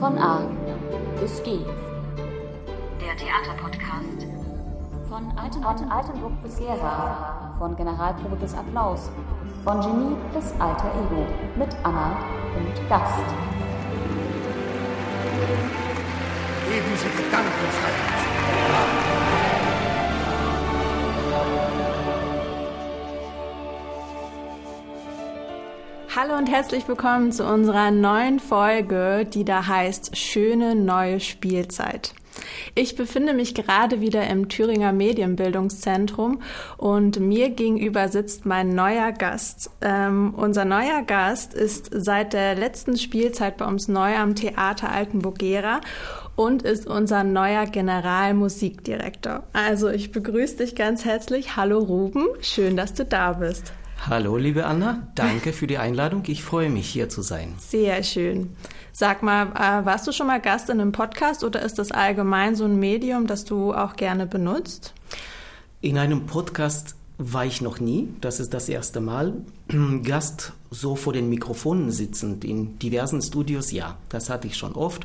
Von A bis G. Der Theaterpodcast. Von Altenburg, bis Gera. Von Generalprobe bis Applaus. Von Genie bis Alter Ego. Mit Anna und Gast. Geben Sie Gedankenfreiheit. Hallo und herzlich willkommen zu unserer neuen Folge, die da heißt Schöne neue Spielzeit. Ich befinde mich gerade wieder im Thüringer Medienbildungszentrum und mir gegenüber sitzt mein neuer Gast. Ähm, unser neuer Gast ist seit der letzten Spielzeit bei uns neu am Theater Altenburg-Gera und ist unser neuer Generalmusikdirektor. Also ich begrüße dich ganz herzlich. Hallo Ruben, schön, dass du da bist. Hallo, liebe Anna, danke für die Einladung. Ich freue mich, hier zu sein. Sehr schön. Sag mal, äh, warst du schon mal Gast in einem Podcast oder ist das allgemein so ein Medium, das du auch gerne benutzt? In einem Podcast war ich noch nie, das ist das erste Mal. Gast so vor den Mikrofonen sitzend in diversen Studios, ja, das hatte ich schon oft.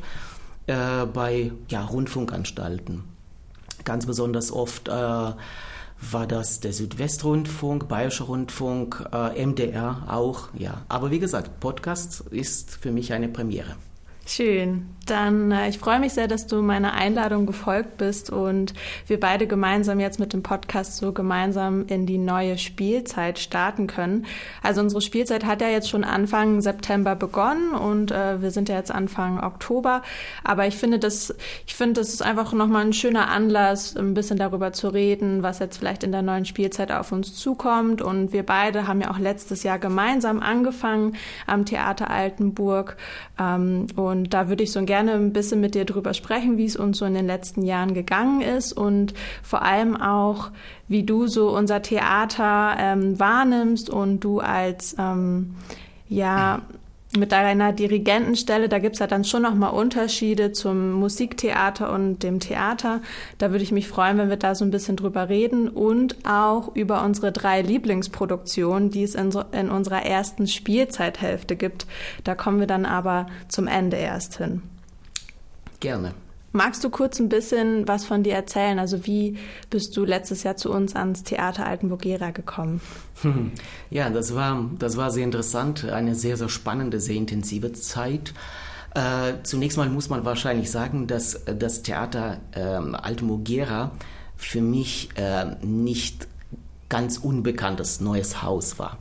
Äh, bei ja, Rundfunkanstalten. Ganz besonders oft äh, war das der Südwestrundfunk, Bayerischer Rundfunk, äh, MDR auch, ja. Aber wie gesagt, Podcast ist für mich eine Premiere. Schön. Dann, äh, ich freue mich sehr, dass du meiner Einladung gefolgt bist und wir beide gemeinsam jetzt mit dem Podcast so gemeinsam in die neue Spielzeit starten können. Also unsere Spielzeit hat ja jetzt schon Anfang September begonnen und äh, wir sind ja jetzt Anfang Oktober. Aber ich finde das, ich finde, das ist einfach nochmal ein schöner Anlass, ein bisschen darüber zu reden, was jetzt vielleicht in der neuen Spielzeit auf uns zukommt. Und wir beide haben ja auch letztes Jahr gemeinsam angefangen am Theater Altenburg. Ähm, und da würde ich so gerne ein bisschen mit dir drüber sprechen, wie es uns so in den letzten Jahren gegangen ist und vor allem auch, wie du so unser Theater ähm, wahrnimmst und du als ähm, ja mit deiner Dirigentenstelle, da gibt's ja dann schon nochmal Unterschiede zum Musiktheater und dem Theater. Da würde ich mich freuen, wenn wir da so ein bisschen drüber reden und auch über unsere drei Lieblingsproduktionen, die es in, so, in unserer ersten Spielzeithälfte gibt. Da kommen wir dann aber zum Ende erst hin. Gerne. Magst du kurz ein bisschen was von dir erzählen? Also wie bist du letztes Jahr zu uns ans Theater Altenburg-Gera gekommen? Ja, das war, das war sehr interessant, eine sehr, sehr spannende, sehr intensive Zeit. Äh, zunächst mal muss man wahrscheinlich sagen, dass das Theater äh, Altenburg-Gera für mich äh, nicht ganz unbekanntes neues Haus war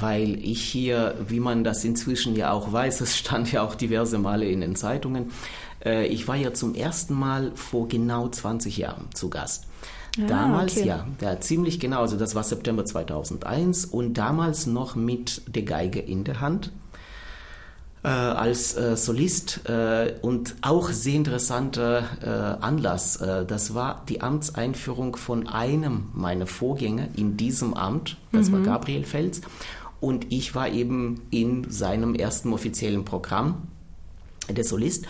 weil ich hier, wie man das inzwischen ja auch weiß, es stand ja auch diverse Male in den Zeitungen, äh, ich war ja zum ersten Mal vor genau 20 Jahren zu Gast. Ah, damals, okay. ja, ja, ziemlich genau, also das war September 2001 und damals noch mit der Geige in der Hand äh, als äh, Solist äh, und auch sehr interessanter äh, Anlass. Äh, das war die Amtseinführung von einem meiner Vorgänger in diesem Amt, das mhm. war Gabriel Fels und ich war eben in seinem ersten offiziellen Programm der Solist.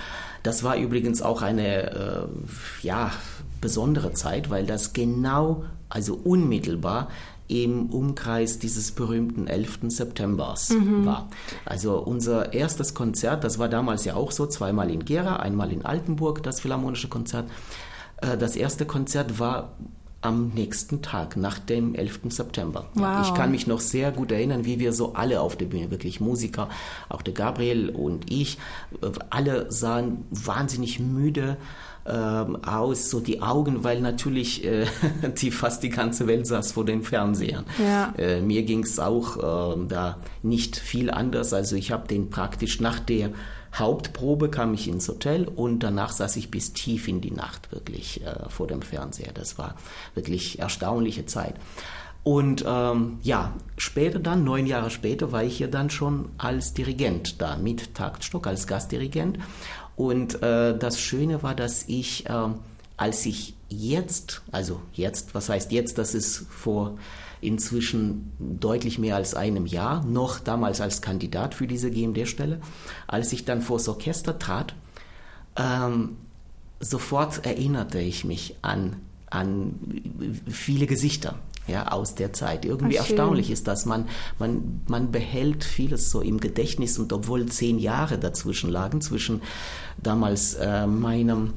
Das war übrigens auch eine äh, ja, besondere Zeit, weil das genau, also unmittelbar im Umkreis dieses berühmten 11. Septembers mhm. war. Also unser erstes Konzert, das war damals ja auch so, zweimal in Gera, einmal in Altenburg, das Philharmonische Konzert. Äh, das erste Konzert war am nächsten Tag, nach dem 11. September. Wow. Ich kann mich noch sehr gut erinnern, wie wir so alle auf der Bühne, wirklich Musiker, auch der Gabriel und ich, äh, alle sahen wahnsinnig müde ähm, aus, so die Augen, weil natürlich äh, die fast die ganze Welt saß vor den Fernsehern. Ja. Äh, mir ging es auch äh, da nicht viel anders. Also ich habe den praktisch nach der Hauptprobe kam ich ins Hotel und danach saß ich bis tief in die Nacht wirklich äh, vor dem Fernseher. Das war wirklich erstaunliche Zeit. Und ähm, ja, später dann, neun Jahre später, war ich hier dann schon als Dirigent da, mit Taktstock, als Gastdirigent. Und äh, das Schöne war, dass ich, äh, als ich jetzt, also jetzt, was heißt jetzt, das ist vor inzwischen deutlich mehr als einem Jahr, noch damals als Kandidat für diese GMD-Stelle, als ich dann vors Orchester trat, ähm, sofort erinnerte ich mich an, an viele Gesichter. ja, aus der Zeit. Irgendwie Ach, erstaunlich ist das. Man, man, man behält vieles so im Gedächtnis und obwohl zehn Jahre dazwischen lagen, zwischen damals äh, meinem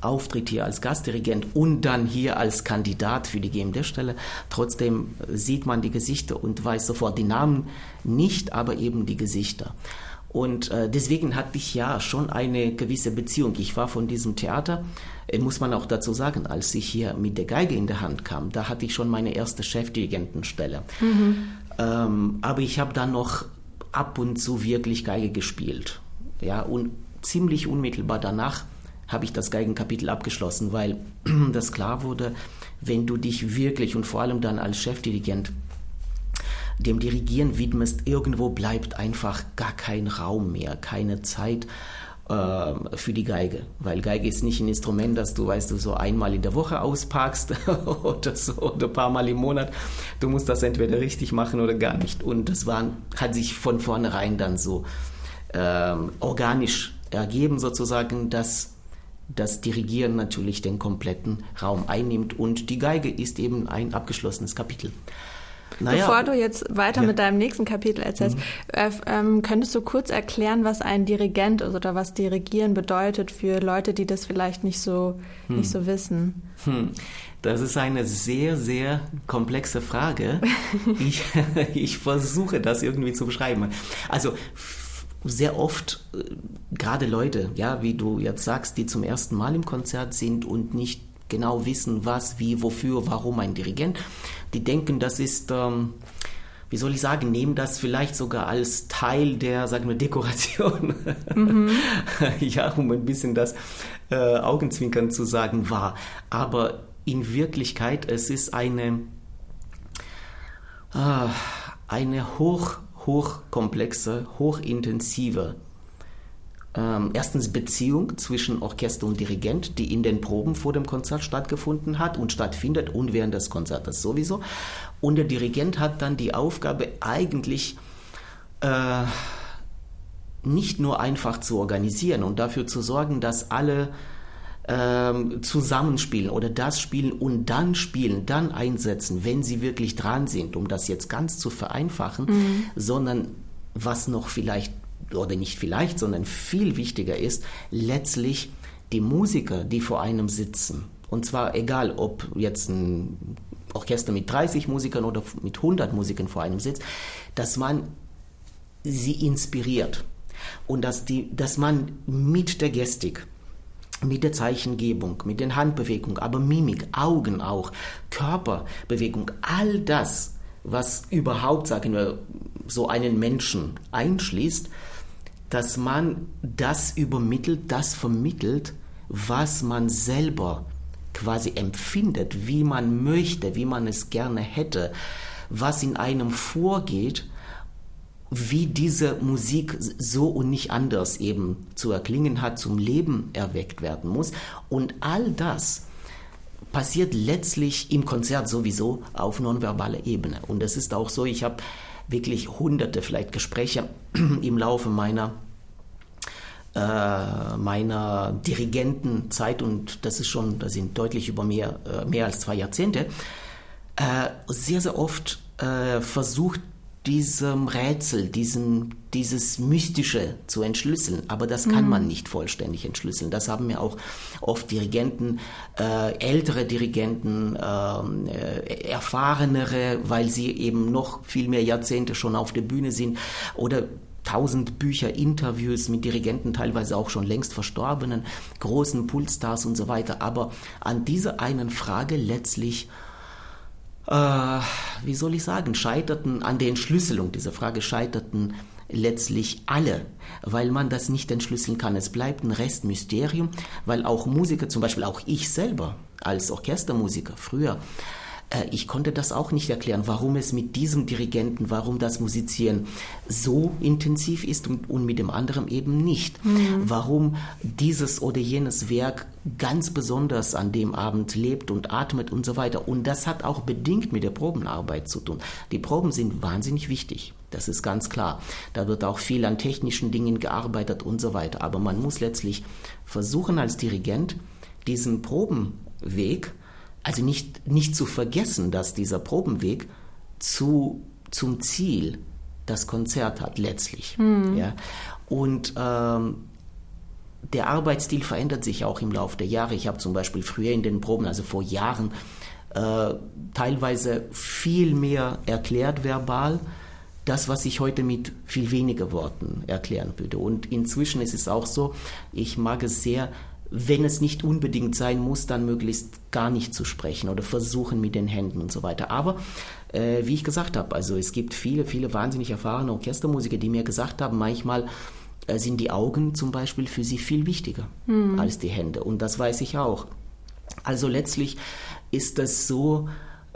Auftritt hier als Gastdirigent und dann hier als Kandidat für die GMD-Stelle. Trotzdem sieht man die Gesichter und weiß sofort die Namen nicht, aber eben die Gesichter. Und äh, deswegen hatte ich ja schon eine gewisse Beziehung. Ich war von diesem Theater, äh, muss man auch dazu sagen, als ich hier mit der Geige in der Hand kam, da hatte ich schon meine erste Chefdirigentenstelle. Mhm. Ähm, aber ich habe dann noch ab und zu wirklich Geige gespielt. Ja, und ziemlich unmittelbar danach habe ich das Geigenkapitel abgeschlossen, weil das klar wurde, wenn du dich wirklich und vor allem dann als Chefdirigent dem Dirigieren widmest, irgendwo bleibt einfach gar kein Raum mehr, keine Zeit äh, für die Geige. Weil Geige ist nicht ein Instrument, das du, weißt du, so einmal in der Woche auspackst oder so oder ein paar Mal im Monat. Du musst das entweder richtig machen oder gar nicht. Und das war, hat sich von vornherein dann so äh, organisch ergeben, sozusagen, dass das Dirigieren natürlich den kompletten Raum einnimmt und die Geige ist eben ein abgeschlossenes Kapitel. Naja, Bevor du jetzt weiter ja. mit deinem nächsten Kapitel erzählst, mhm. äh, ähm, könntest du kurz erklären, was ein Dirigent ist oder was Dirigieren bedeutet für Leute, die das vielleicht nicht so, hm. nicht so wissen? Hm. Das ist eine sehr, sehr komplexe Frage. ich, ich versuche das irgendwie zu beschreiben. Also sehr oft äh, gerade Leute, ja, wie du jetzt sagst, die zum ersten Mal im Konzert sind und nicht genau wissen, was, wie, wofür, warum ein Dirigent, die denken, das ist, ähm, wie soll ich sagen, nehmen das vielleicht sogar als Teil der, sagen wir, Dekoration. Mhm. ja, um ein bisschen das äh, Augenzwinkern zu sagen, war. Aber in Wirklichkeit, es ist eine, äh, eine hoch hochkomplexe, hochintensive ähm, erstens Beziehung zwischen Orchester und Dirigent, die in den Proben vor dem Konzert stattgefunden hat und stattfindet und während des Konzertes sowieso. Und der Dirigent hat dann die Aufgabe eigentlich äh, nicht nur einfach zu organisieren und dafür zu sorgen, dass alle ähm, zusammenspielen oder das spielen und dann spielen, dann einsetzen, wenn sie wirklich dran sind, um das jetzt ganz zu vereinfachen, mhm. sondern was noch vielleicht oder nicht vielleicht, sondern viel wichtiger ist, letztlich die Musiker, die vor einem sitzen. Und zwar egal, ob jetzt ein Orchester mit 30 Musikern oder mit 100 Musikern vor einem sitzt, dass man sie inspiriert und dass, die, dass man mit der Gestik, mit der Zeichengebung, mit den Handbewegungen, aber Mimik, Augen auch, Körperbewegung, all das, was überhaupt, sagen wir, so einen Menschen einschließt, dass man das übermittelt, das vermittelt, was man selber quasi empfindet, wie man möchte, wie man es gerne hätte, was in einem vorgeht wie diese Musik so und nicht anders eben zu erklingen hat, zum Leben erweckt werden muss. Und all das passiert letztlich im Konzert sowieso auf nonverbaler Ebene. Und das ist auch so, ich habe wirklich hunderte vielleicht Gespräche im Laufe meiner äh, meiner Dirigentenzeit und das ist schon, das sind deutlich über mehr, äh, mehr als zwei Jahrzehnte, äh, sehr, sehr oft versucht, diesem Rätsel, diesen, dieses Mystische zu entschlüsseln. Aber das kann mhm. man nicht vollständig entschlüsseln. Das haben mir auch oft Dirigenten, äh, ältere Dirigenten, ähm, äh, erfahrenere, weil sie eben noch viel mehr Jahrzehnte schon auf der Bühne sind oder tausend Bücher, Interviews mit Dirigenten, teilweise auch schon längst verstorbenen, großen Pulsstars und so weiter. Aber an dieser einen Frage letztlich äh, wie soll ich sagen, scheiterten an der Entschlüsselung dieser Frage, scheiterten letztlich alle, weil man das nicht entschlüsseln kann. Es bleibt ein Restmysterium, weil auch Musiker, zum Beispiel auch ich selber als Orchestermusiker früher, ich konnte das auch nicht erklären, warum es mit diesem Dirigenten, warum das Musizieren so intensiv ist und, und mit dem anderen eben nicht. Mhm. Warum dieses oder jenes Werk ganz besonders an dem Abend lebt und atmet und so weiter. Und das hat auch bedingt mit der Probenarbeit zu tun. Die Proben sind wahnsinnig wichtig. Das ist ganz klar. Da wird auch viel an technischen Dingen gearbeitet und so weiter. Aber man muss letztlich versuchen als Dirigent diesen Probenweg also nicht, nicht zu vergessen, dass dieser Probenweg zu, zum Ziel das Konzert hat, letztlich. Mhm. Ja. Und ähm, der Arbeitsstil verändert sich auch im Laufe der Jahre. Ich habe zum Beispiel früher in den Proben, also vor Jahren, äh, teilweise viel mehr erklärt verbal, das, was ich heute mit viel weniger Worten erklären würde. Und inzwischen ist es auch so, ich mag es sehr, wenn es nicht unbedingt sein muss, dann möglichst gar nicht zu sprechen oder versuchen mit den Händen und so weiter. Aber äh, wie ich gesagt habe, also es gibt viele, viele wahnsinnig erfahrene Orchestermusiker, die mir gesagt haben, manchmal äh, sind die Augen zum Beispiel für sie viel wichtiger mhm. als die Hände. Und das weiß ich auch. Also letztlich ist das so,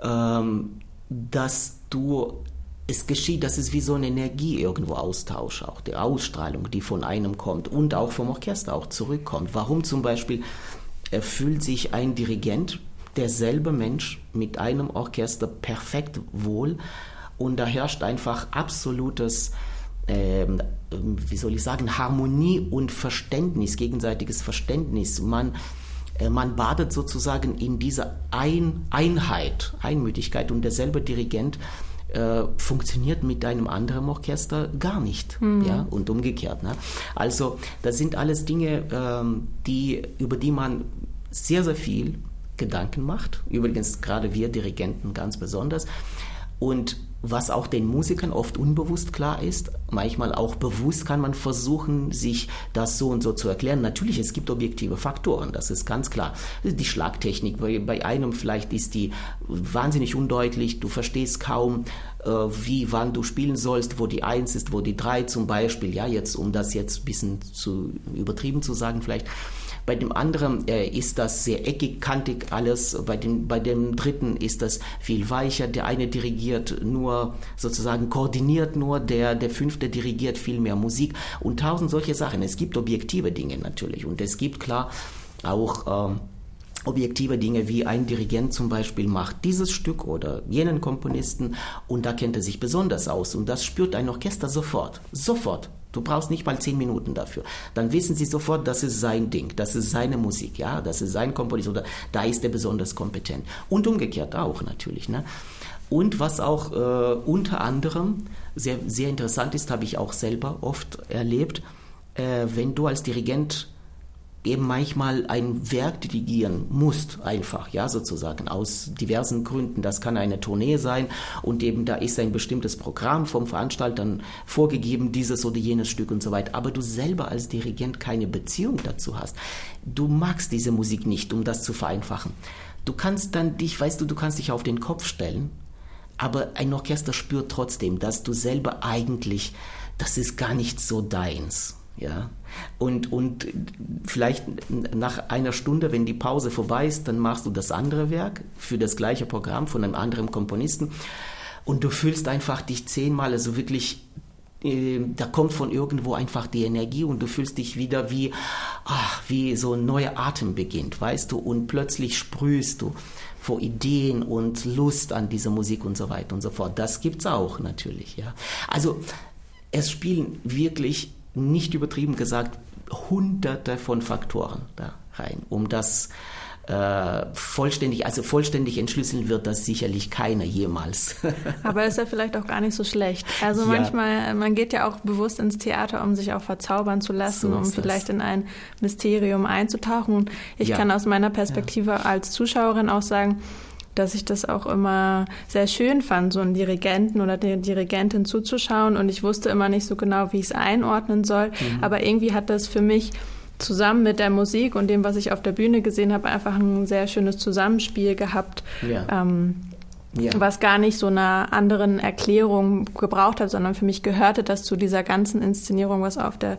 ähm, dass du es geschieht, dass es wie so eine Energie irgendwo austauscht, auch die Ausstrahlung, die von einem kommt und auch vom Orchester auch zurückkommt. Warum zum Beispiel fühlt sich ein Dirigent, derselbe Mensch, mit einem Orchester perfekt wohl und da herrscht einfach absolutes ähm, wie soll ich sagen, Harmonie und Verständnis, gegenseitiges Verständnis. Man, äh, man badet sozusagen in dieser Ein Einheit, Einmütigkeit und derselbe Dirigent äh, funktioniert mit einem anderen Orchester gar nicht. Mhm. Ja, und umgekehrt. Ne? Also, das sind alles Dinge, ähm, die, über die man sehr, sehr viel Gedanken macht. Übrigens, gerade wir Dirigenten ganz besonders. Und was auch den Musikern oft unbewusst klar ist, manchmal auch bewusst kann man versuchen, sich das so und so zu erklären. Natürlich, es gibt objektive Faktoren, das ist ganz klar. Die Schlagtechnik, bei, bei einem vielleicht ist die wahnsinnig undeutlich, du verstehst kaum, äh, wie, wann du spielen sollst, wo die Eins ist, wo die Drei zum Beispiel, ja, jetzt, um das jetzt ein bisschen zu übertrieben zu sagen vielleicht. Bei dem anderen äh, ist das sehr eckig, kantig alles. Bei dem, bei dem dritten ist das viel weicher. Der eine dirigiert nur sozusagen koordiniert nur, der, der fünfte dirigiert viel mehr Musik und tausend solche Sachen. Es gibt objektive Dinge natürlich und es gibt klar auch ähm, objektive Dinge wie ein Dirigent zum Beispiel macht dieses Stück oder jenen Komponisten und da kennt er sich besonders aus und das spürt ein Orchester sofort, sofort. Du brauchst nicht mal zehn Minuten dafür. Dann wissen sie sofort, das ist sein Ding, das ist seine Musik, ja, das ist sein Komponist oder da ist er besonders kompetent. Und umgekehrt auch natürlich. Ne? Und was auch äh, unter anderem sehr, sehr interessant ist, habe ich auch selber oft erlebt, äh, wenn du als Dirigent eben manchmal ein Werk dirigieren musst, einfach, ja, sozusagen, aus diversen Gründen. Das kann eine Tournee sein und eben da ist ein bestimmtes Programm vom Veranstalter vorgegeben, dieses oder jenes Stück und so weiter. Aber du selber als Dirigent keine Beziehung dazu hast. Du magst diese Musik nicht, um das zu vereinfachen. Du kannst dann dich, weißt du, du kannst dich auf den Kopf stellen, aber ein Orchester spürt trotzdem, dass du selber eigentlich, das ist gar nicht so deins ja. Und, und vielleicht nach einer Stunde, wenn die Pause vorbei ist, dann machst du das andere Werk für das gleiche Programm von einem anderen Komponisten und du fühlst einfach dich zehnmal, also wirklich, äh, da kommt von irgendwo einfach die Energie und du fühlst dich wieder wie, ach, wie so ein neuer Atem beginnt, weißt du, und plötzlich sprühst du vor Ideen und Lust an dieser Musik und so weiter und so fort. Das gibt's auch natürlich, ja. Also es spielen wirklich nicht übertrieben gesagt, hunderte von Faktoren da rein, um das äh, vollständig, also vollständig entschlüsseln wird das sicherlich keiner jemals. Aber ist ja vielleicht auch gar nicht so schlecht. Also ja. manchmal, man geht ja auch bewusst ins Theater, um sich auch verzaubern zu lassen, so um vielleicht das. in ein Mysterium einzutauchen. Ich ja. kann aus meiner Perspektive ja. als Zuschauerin auch sagen, dass ich das auch immer sehr schön fand, so einen Dirigenten oder der Dirigentin zuzuschauen. Und ich wusste immer nicht so genau, wie ich es einordnen soll. Mhm. Aber irgendwie hat das für mich zusammen mit der Musik und dem, was ich auf der Bühne gesehen habe, einfach ein sehr schönes Zusammenspiel gehabt. Ja. Ähm, ja. was gar nicht so einer anderen Erklärung gebraucht hat, sondern für mich gehörte das zu dieser ganzen Inszenierung, was auf der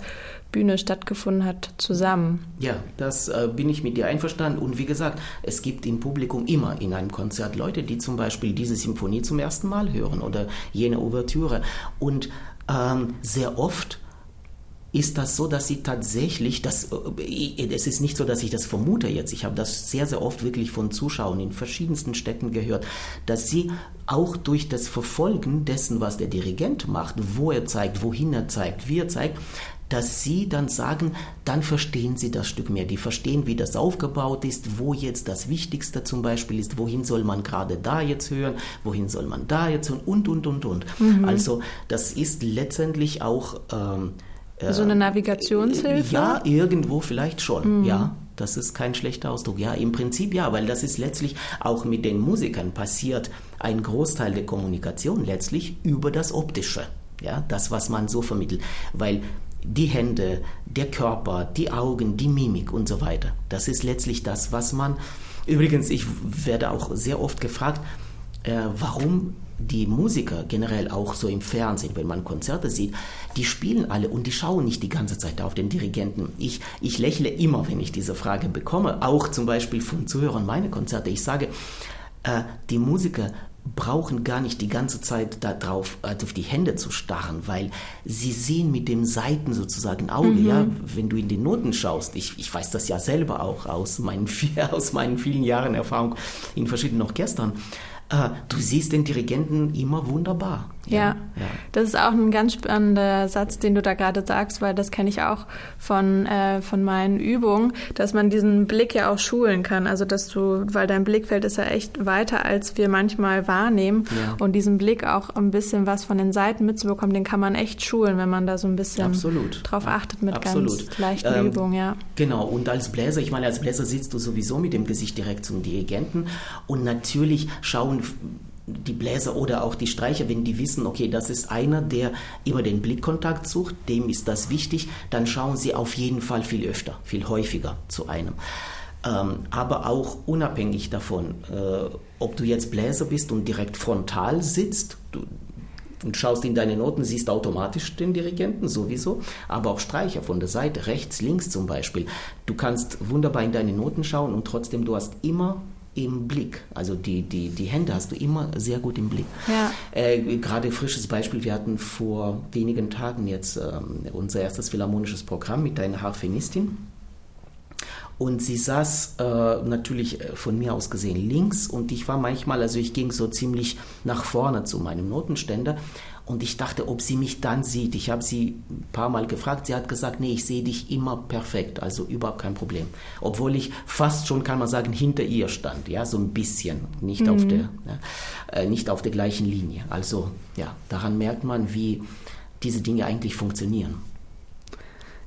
Bühne stattgefunden hat, zusammen. Ja, das äh, bin ich mit dir einverstanden. Und wie gesagt, es gibt im Publikum immer in einem Konzert Leute, die zum Beispiel diese Symphonie zum ersten Mal hören oder jene Ouvertüre. Und ähm, sehr oft ist das so, dass sie tatsächlich, das, äh, es ist nicht so, dass ich das vermute jetzt, ich habe das sehr, sehr oft wirklich von Zuschauern in verschiedensten Städten gehört, dass sie auch durch das Verfolgen dessen, was der Dirigent macht, wo er zeigt, wohin er zeigt, wie er zeigt, dass sie dann sagen, dann verstehen sie das Stück mehr. Die verstehen, wie das aufgebaut ist, wo jetzt das Wichtigste zum Beispiel ist, wohin soll man gerade da jetzt hören, wohin soll man da jetzt hören und, und, und, und. Mhm. Also das ist letztendlich auch... Ähm, so eine Navigationshilfe? Ja, irgendwo vielleicht schon, mhm. ja. Das ist kein schlechter Ausdruck. Ja, im Prinzip ja, weil das ist letztlich auch mit den Musikern passiert. Ein Großteil der Kommunikation letztlich über das Optische. Ja, das, was man so vermittelt. Weil die Hände, der Körper, die Augen, die Mimik und so weiter. Das ist letztlich das, was man. Übrigens, ich werde auch sehr oft gefragt, äh, warum die Musiker generell auch so im Fernsehen, wenn man Konzerte sieht, die spielen alle und die schauen nicht die ganze Zeit auf den Dirigenten. Ich, ich lächle immer, wenn ich diese Frage bekomme, auch zum Beispiel von Zuhörern meine Konzerte. Ich sage, äh, die Musiker brauchen gar nicht die ganze Zeit darauf, also auf die Hände zu starren, weil sie sehen mit dem Seiten sozusagen Auge, mhm. ja, wenn du in die Noten schaust. Ich, ich weiß das ja selber auch aus meinen, aus meinen vielen Jahren Erfahrung in verschiedenen Orchestern. Äh, du siehst den Dirigenten immer wunderbar. Ja, ja, das ist auch ein ganz spannender Satz, den du da gerade sagst, weil das kenne ich auch von, äh, von meinen Übungen, dass man diesen Blick ja auch schulen kann. Also dass du, weil dein Blickfeld ist ja echt weiter, als wir manchmal wahrnehmen. Ja. Und diesen Blick auch ein bisschen was von den Seiten mitzubekommen, den kann man echt schulen, wenn man da so ein bisschen Absolut. drauf achtet mit Absolut. ganz leichten ähm, Übungen, ja. Genau, und als Bläser, ich meine, als Bläser sitzt du sowieso mit dem Gesicht direkt zum Dirigenten und natürlich schauen die Bläser oder auch die Streicher, wenn die wissen, okay, das ist einer, der immer den Blickkontakt sucht, dem ist das wichtig, dann schauen sie auf jeden Fall viel öfter, viel häufiger zu einem. Ähm, aber auch unabhängig davon, äh, ob du jetzt Bläser bist und direkt frontal sitzt, du, und schaust in deine Noten, siehst automatisch den Dirigenten sowieso, aber auch Streicher von der Seite, rechts, links zum Beispiel. Du kannst wunderbar in deine Noten schauen und trotzdem du hast immer im Blick. Also die, die, die Hände hast du immer sehr gut im Blick. Ja. Äh, gerade frisches Beispiel, wir hatten vor wenigen Tagen jetzt ähm, unser erstes philharmonisches Programm mit einer Harfenistin. Und sie saß äh, natürlich äh, von mir aus gesehen links und ich war manchmal, also ich ging so ziemlich nach vorne zu meinem Notenständer und ich dachte, ob sie mich dann sieht. Ich habe sie ein paar Mal gefragt. Sie hat gesagt, nee, ich sehe dich immer perfekt, also überhaupt kein Problem. Obwohl ich fast schon, kann man sagen, hinter ihr stand, ja, so ein bisschen, nicht, mhm. auf, der, ja, äh, nicht auf der gleichen Linie. Also ja, daran merkt man, wie diese Dinge eigentlich funktionieren.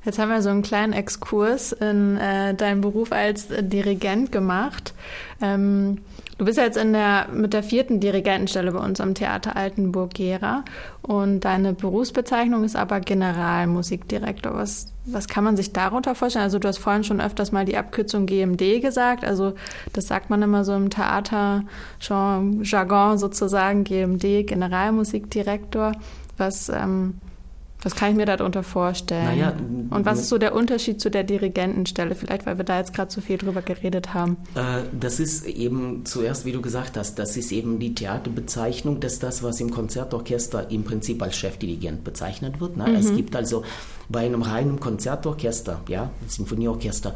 Jetzt haben wir so einen kleinen Exkurs in äh, deinen Beruf als Dirigent gemacht. Ähm, Du bist jetzt in der, mit der vierten Dirigentenstelle bei uns am Theater Altenburg-Gera und deine Berufsbezeichnung ist aber Generalmusikdirektor. Was, was kann man sich darunter vorstellen? Also du hast vorhin schon öfters mal die Abkürzung GMD gesagt. Also das sagt man immer so im Theater-Jargon sozusagen, GMD, Generalmusikdirektor. Was, ähm, was kann ich mir darunter vorstellen? Naja, und was ist so der Unterschied zu der Dirigentenstelle? Vielleicht, weil wir da jetzt gerade so viel drüber geredet haben. Äh, das ist eben zuerst, wie du gesagt hast, das ist eben die Theaterbezeichnung, dass das, was im Konzertorchester im Prinzip als Chefdirigent bezeichnet wird. Ne? Mhm. Es gibt also bei einem reinen Konzertorchester, ja, Sinfonieorchester,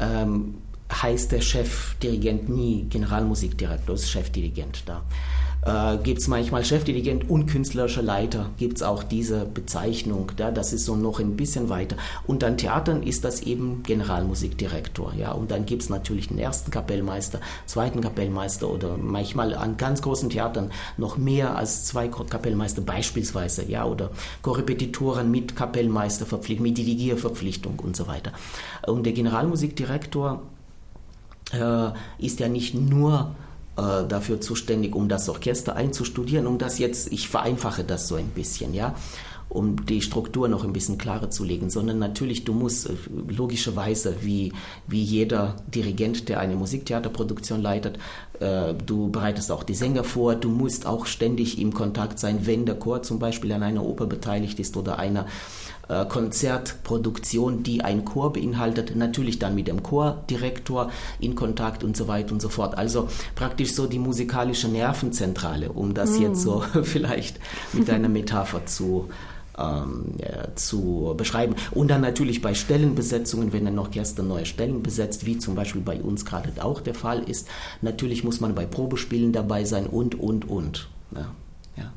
ähm, heißt der Chefdirigent nie Generalmusikdirektor, ist Chefdirigent da äh, gibt es manchmal Chefdirigent und künstlerischer Leiter, gibt es auch diese Bezeichnung. Ja, das ist so noch ein bisschen weiter. Und an Theatern ist das eben Generalmusikdirektor. Ja, und dann gibt es natürlich den ersten Kapellmeister, zweiten Kapellmeister oder manchmal an ganz großen Theatern noch mehr als zwei Kapellmeister beispielsweise. Ja, oder Korrepetitoren mit Kapellmeisterverpflichtung, mit Dirigierverpflichtung und so weiter. Und der Generalmusikdirektor äh, ist ja nicht nur äh, dafür zuständig, um das Orchester einzustudieren, um das jetzt, ich vereinfache das so ein bisschen, ja, um die Struktur noch ein bisschen klarer zu legen, sondern natürlich, du musst äh, logischerweise, wie, wie jeder Dirigent, der eine Musiktheaterproduktion leitet, äh, du bereitest auch die Sänger vor, du musst auch ständig im Kontakt sein, wenn der Chor zum Beispiel an einer Oper beteiligt ist oder einer äh, Konzertproduktion, die ein Chor beinhaltet, natürlich dann mit dem Chordirektor in Kontakt und so weiter und so fort. Also praktisch so die musikalische Nervenzentrale, um das mm. jetzt so vielleicht mit einer Metapher zu ähm, ja, zu beschreiben. Und dann natürlich bei Stellenbesetzungen, wenn ein Orchester neue Stellen besetzt, wie zum Beispiel bei uns gerade auch der Fall ist, natürlich muss man bei Probespielen dabei sein und, und, und. Ja. ja.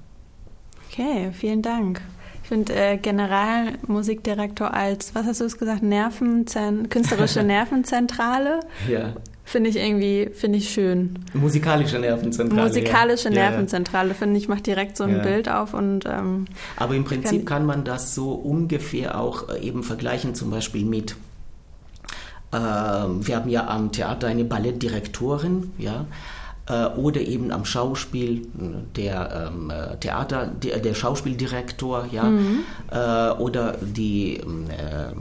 Okay, vielen Dank. Ich finde äh, Generalmusikdirektor als, was hast du es gesagt, Nervenzen künstlerische Nervenzentrale. Ja. Finde ich irgendwie, finde ich schön. Musikalische Nervenzentrale. Musikalische ja. Nervenzentrale, finde ich, macht direkt so ein Ja. Bild auf und ähm, Aber im Prinzip Kann- kann man das so ungefähr auch äh, eben vergleichen, zum Beispiel mit, ähm, wir haben ja am Theater eine Ballettdirektorin, ja, äh, oder eben am Schauspiel äh, der ähm, äh, Theater, der, der Schauspieldirektor, ja, äh, oder die ähm, äh,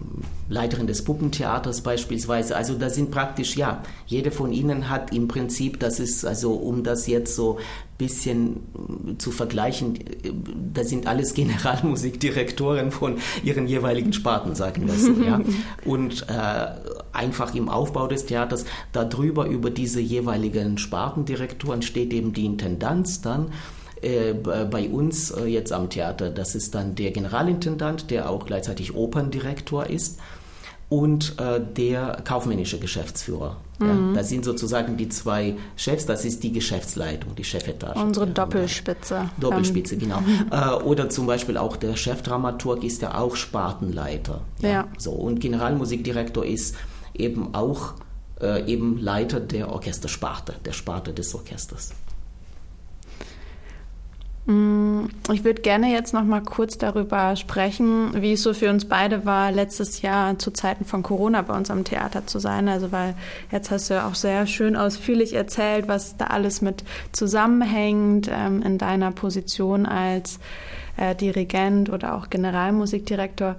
Leiterin des Puppentheaters beispielsweise. Also da sind praktisch, ja, jede von ihnen hat im Prinzip, das ist also, um das jetzt so bisschen äh, zu vergleichen, äh, da sind alles Generalmusikdirektoren von ihren jeweiligen Sparten, sagen wir so, ja. Und äh, einfach im Aufbau des Theaters, darüber über diese jeweiligen Spartendirektoren steht eben die Intendanz dann äh, bei uns jetzt am Theater, das ist dann der Generalintendant, der auch gleichzeitig Operndirektor ist und äh, der kaufmännische Geschäftsführer. Ja, das sind sozusagen die zwei Chefs, das ist die Geschäftsleitung, die Chefetage. unsere Ja, Doppelspitze. Doppelspitze, genau. Äh, oder zum Beispiel auch der Chefdramaturg ist ja auch Spartenleiter. Ja. So, und Generalmusikdirektor ist eben auch äh, eben Leiter der Orchestersparte, der Sparte des Orchesters. Ähm, Ich würde gerne jetzt noch mal kurz darüber sprechen, wie es so für uns beide war, letztes Jahr zu Zeiten von Corona bei uns am Theater zu sein. Also weil jetzt hast du ja auch sehr schön ausführlich erzählt, was da alles mit zusammenhängt ähm, in deiner Position als äh, Dirigent oder auch Generalmusikdirektor.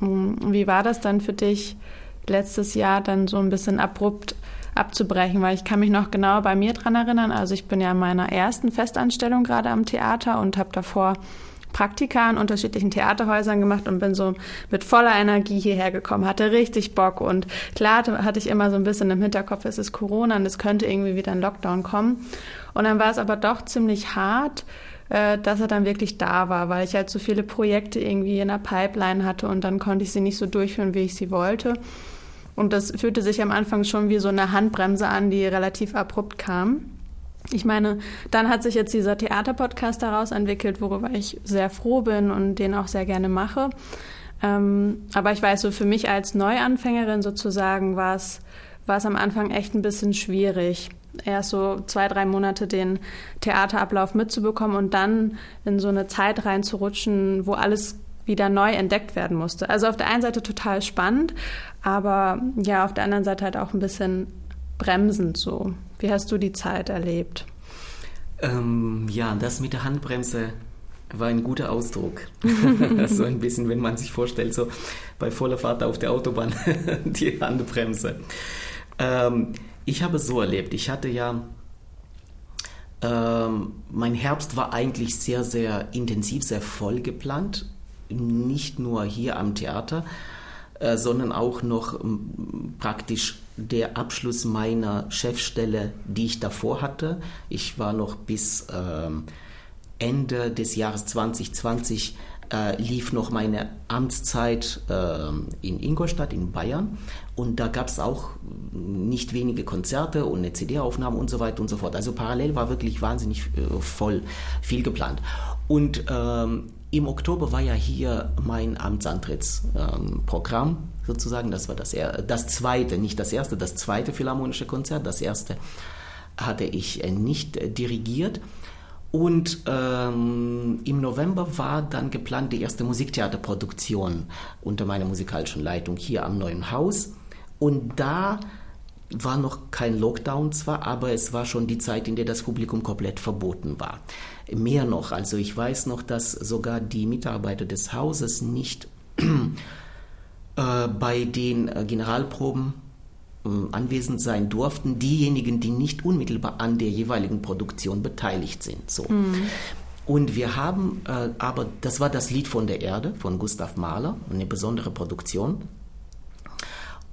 Mm, Wie war das dann für dich letztes Jahr dann so ein bisschen abrupt abzubrechen, weil ich kann mich noch genau bei mir dran erinnern. Also ich bin ja in meiner ersten Festanstellung gerade am Theater und habe davor Praktika in unterschiedlichen Theaterhäusern gemacht und bin so mit voller Energie hierher gekommen, hatte richtig Bock und klar hatte ich immer so ein bisschen im Hinterkopf, es ist Corona und es könnte irgendwie wieder ein Lockdown kommen. Und dann war es aber doch ziemlich hart, äh, dass er dann wirklich da war, weil ich halt so viele Projekte irgendwie in der Pipeline hatte und dann konnte ich sie nicht so durchführen, wie ich sie wollte. Und das fühlte sich am Anfang schon wie so eine Handbremse an, die relativ abrupt kam. Ich meine, dann hat sich jetzt dieser Theaterpodcast daraus entwickelt, worüber ich sehr froh bin und den auch sehr gerne mache. Ähm, aber ich weiß, so für mich als Neuanfängerin sozusagen war es, war es am Anfang echt ein bisschen schwierig, erst so zwei, drei Monate den Theaterablauf mitzubekommen und dann in so eine Zeit reinzurutschen, wo alles wieder neu entdeckt werden musste. Also auf der einen Seite total spannend, aber ja, auf der anderen Seite halt auch ein bisschen bremsend so. Wie hast du die Zeit erlebt? Ähm, ja, das mit der Handbremse war ein guter Ausdruck. so ein bisschen, wenn man sich vorstellt, so bei voller Fahrt auf der Autobahn die Handbremse. Ähm, ich habe es so erlebt. Ich hatte ja, ähm, mein Herbst war eigentlich sehr, sehr intensiv, sehr voll geplant. Nicht nur hier am Theater, äh, sondern auch noch m, praktisch der Abschluss meiner Chefstelle, die ich davor hatte. Ich war noch bis ähm, Ende des Jahres 2020 äh, lief noch meine Amtszeit äh, in Ingolstadt in Bayern und da gab es auch nicht wenige Konzerte und eine CD-Aufnahme und so weiter und so fort. Also parallel war wirklich wahnsinnig äh, voll, viel geplant. Und ähm, im Oktober war ja hier mein Amtsantrittsprogramm sozusagen. Das war das, das zweite, nicht das erste, das zweite philharmonische Konzert. Das erste hatte ich äh, nicht dirigiert. Und ähm, im November war dann geplant die erste Musiktheaterproduktion unter meiner musikalischen Leitung hier am Neuen Haus. Und da war noch kein Lockdown zwar, aber es war schon die Zeit, in der das Publikum komplett verboten war. Mehr noch, also ich weiß noch, dass sogar die Mitarbeiter des Hauses nicht äh, bei den äh, Generalproben äh, anwesend sein durften, diejenigen, die nicht unmittelbar an der jeweiligen Produktion beteiligt sind. So. Mhm. Und wir haben äh, aber, das war das Lied von der Erde von Gustav Mahler, eine besondere Produktion.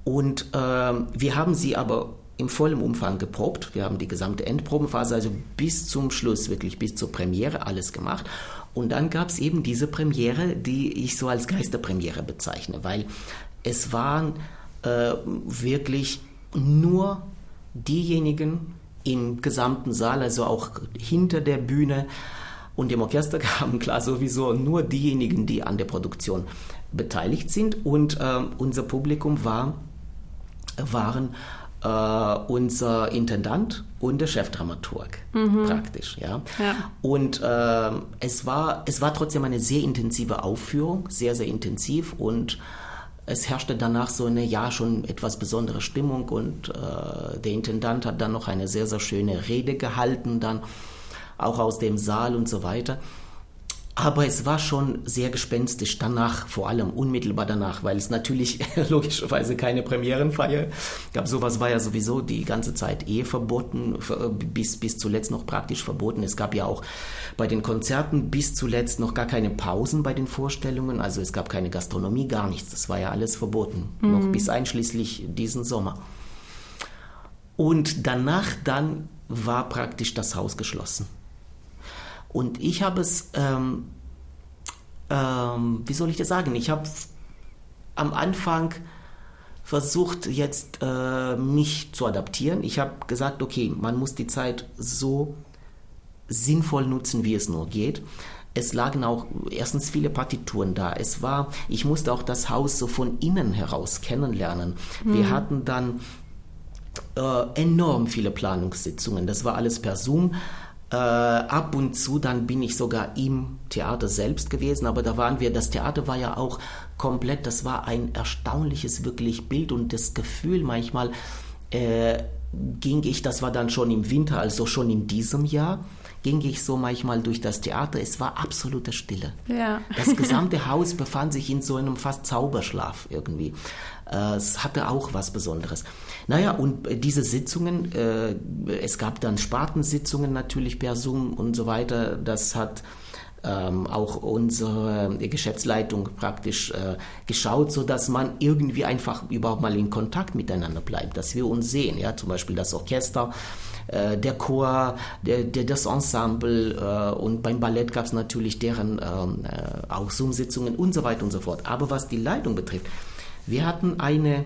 Und äh, wir haben sie aber im vollen Umfang geprobt. Wir haben die gesamte Endprobenphase, also bis zum Schluss, wirklich bis zur Premiere, alles gemacht. Und dann gab es eben diese Premiere, die ich so als Geisterpremiere bezeichne, weil es waren äh, wirklich nur diejenigen im gesamten Saal, also auch hinter der Bühne, Und im Orchester kamen klar sowieso nur diejenigen, die an der Produktion beteiligt sind. Und äh, unser Publikum war, waren äh, unser Intendant und der Chefdramaturg mhm. praktisch, ja. ja. Und äh, es war es war trotzdem eine sehr intensive Aufführung, sehr sehr intensiv und es herrschte danach so eine ja schon etwas besondere Stimmung und äh, der Intendant hat dann noch eine sehr sehr schöne Rede gehalten dann auch aus dem Saal und so weiter. Aber es war schon sehr gespenstisch danach, vor allem unmittelbar danach, weil es natürlich logischerweise keine Premierenfeier gab. Sowas war ja sowieso die ganze Zeit eh verboten, bis, bis zuletzt noch praktisch verboten. Es gab ja auch bei den Konzerten bis zuletzt noch gar keine Pausen bei den Vorstellungen. Also es gab keine Gastronomie, gar nichts. Das war ja alles verboten, mhm. noch bis einschließlich diesen Sommer. Und danach dann war praktisch das Haus geschlossen. Und ich habe es, ähm, ähm, wie soll ich das sagen, ich habe am Anfang versucht jetzt äh, mich zu adaptieren. Ich habe gesagt, okay, man muss die Zeit so sinnvoll nutzen, wie es nur geht. Es lagen auch erstens viele Partituren da. Es war, ich musste auch das Haus so von innen heraus kennenlernen. Mhm. Wir hatten dann äh, enorm viele Planungssitzungen. Das war alles per Zoom. Äh, ab und zu dann bin ich sogar im Theater selbst gewesen, aber da waren wir, das Theater war ja auch komplett, das war ein erstaunliches wirklich Bild und das Gefühl manchmal äh, ging ich, das war dann schon im Winter, also schon in diesem Jahr, ging ich so manchmal durch das Theater. Es war absolute Stille. Ja. Das gesamte Haus befand sich in so einem fast Zauberschlaf irgendwie. Äh, es hatte auch was Besonderes. Naja, und diese Sitzungen, äh, es gab dann Spartensitzungen natürlich per Zoom und so weiter. Das hat ähm, auch unsere Geschäftsleitung praktisch äh, geschaut, so dass man irgendwie einfach überhaupt mal in Kontakt miteinander bleibt, dass wir uns sehen. Ja, zum Beispiel das Orchester äh, der Chor, der, der, das Ensemble äh, und beim Ballett gab es natürlich deren ähm, äh, auch Zoom-Sitzungen und so weiter und so fort. Aber was die Leitung betrifft, wir hatten eine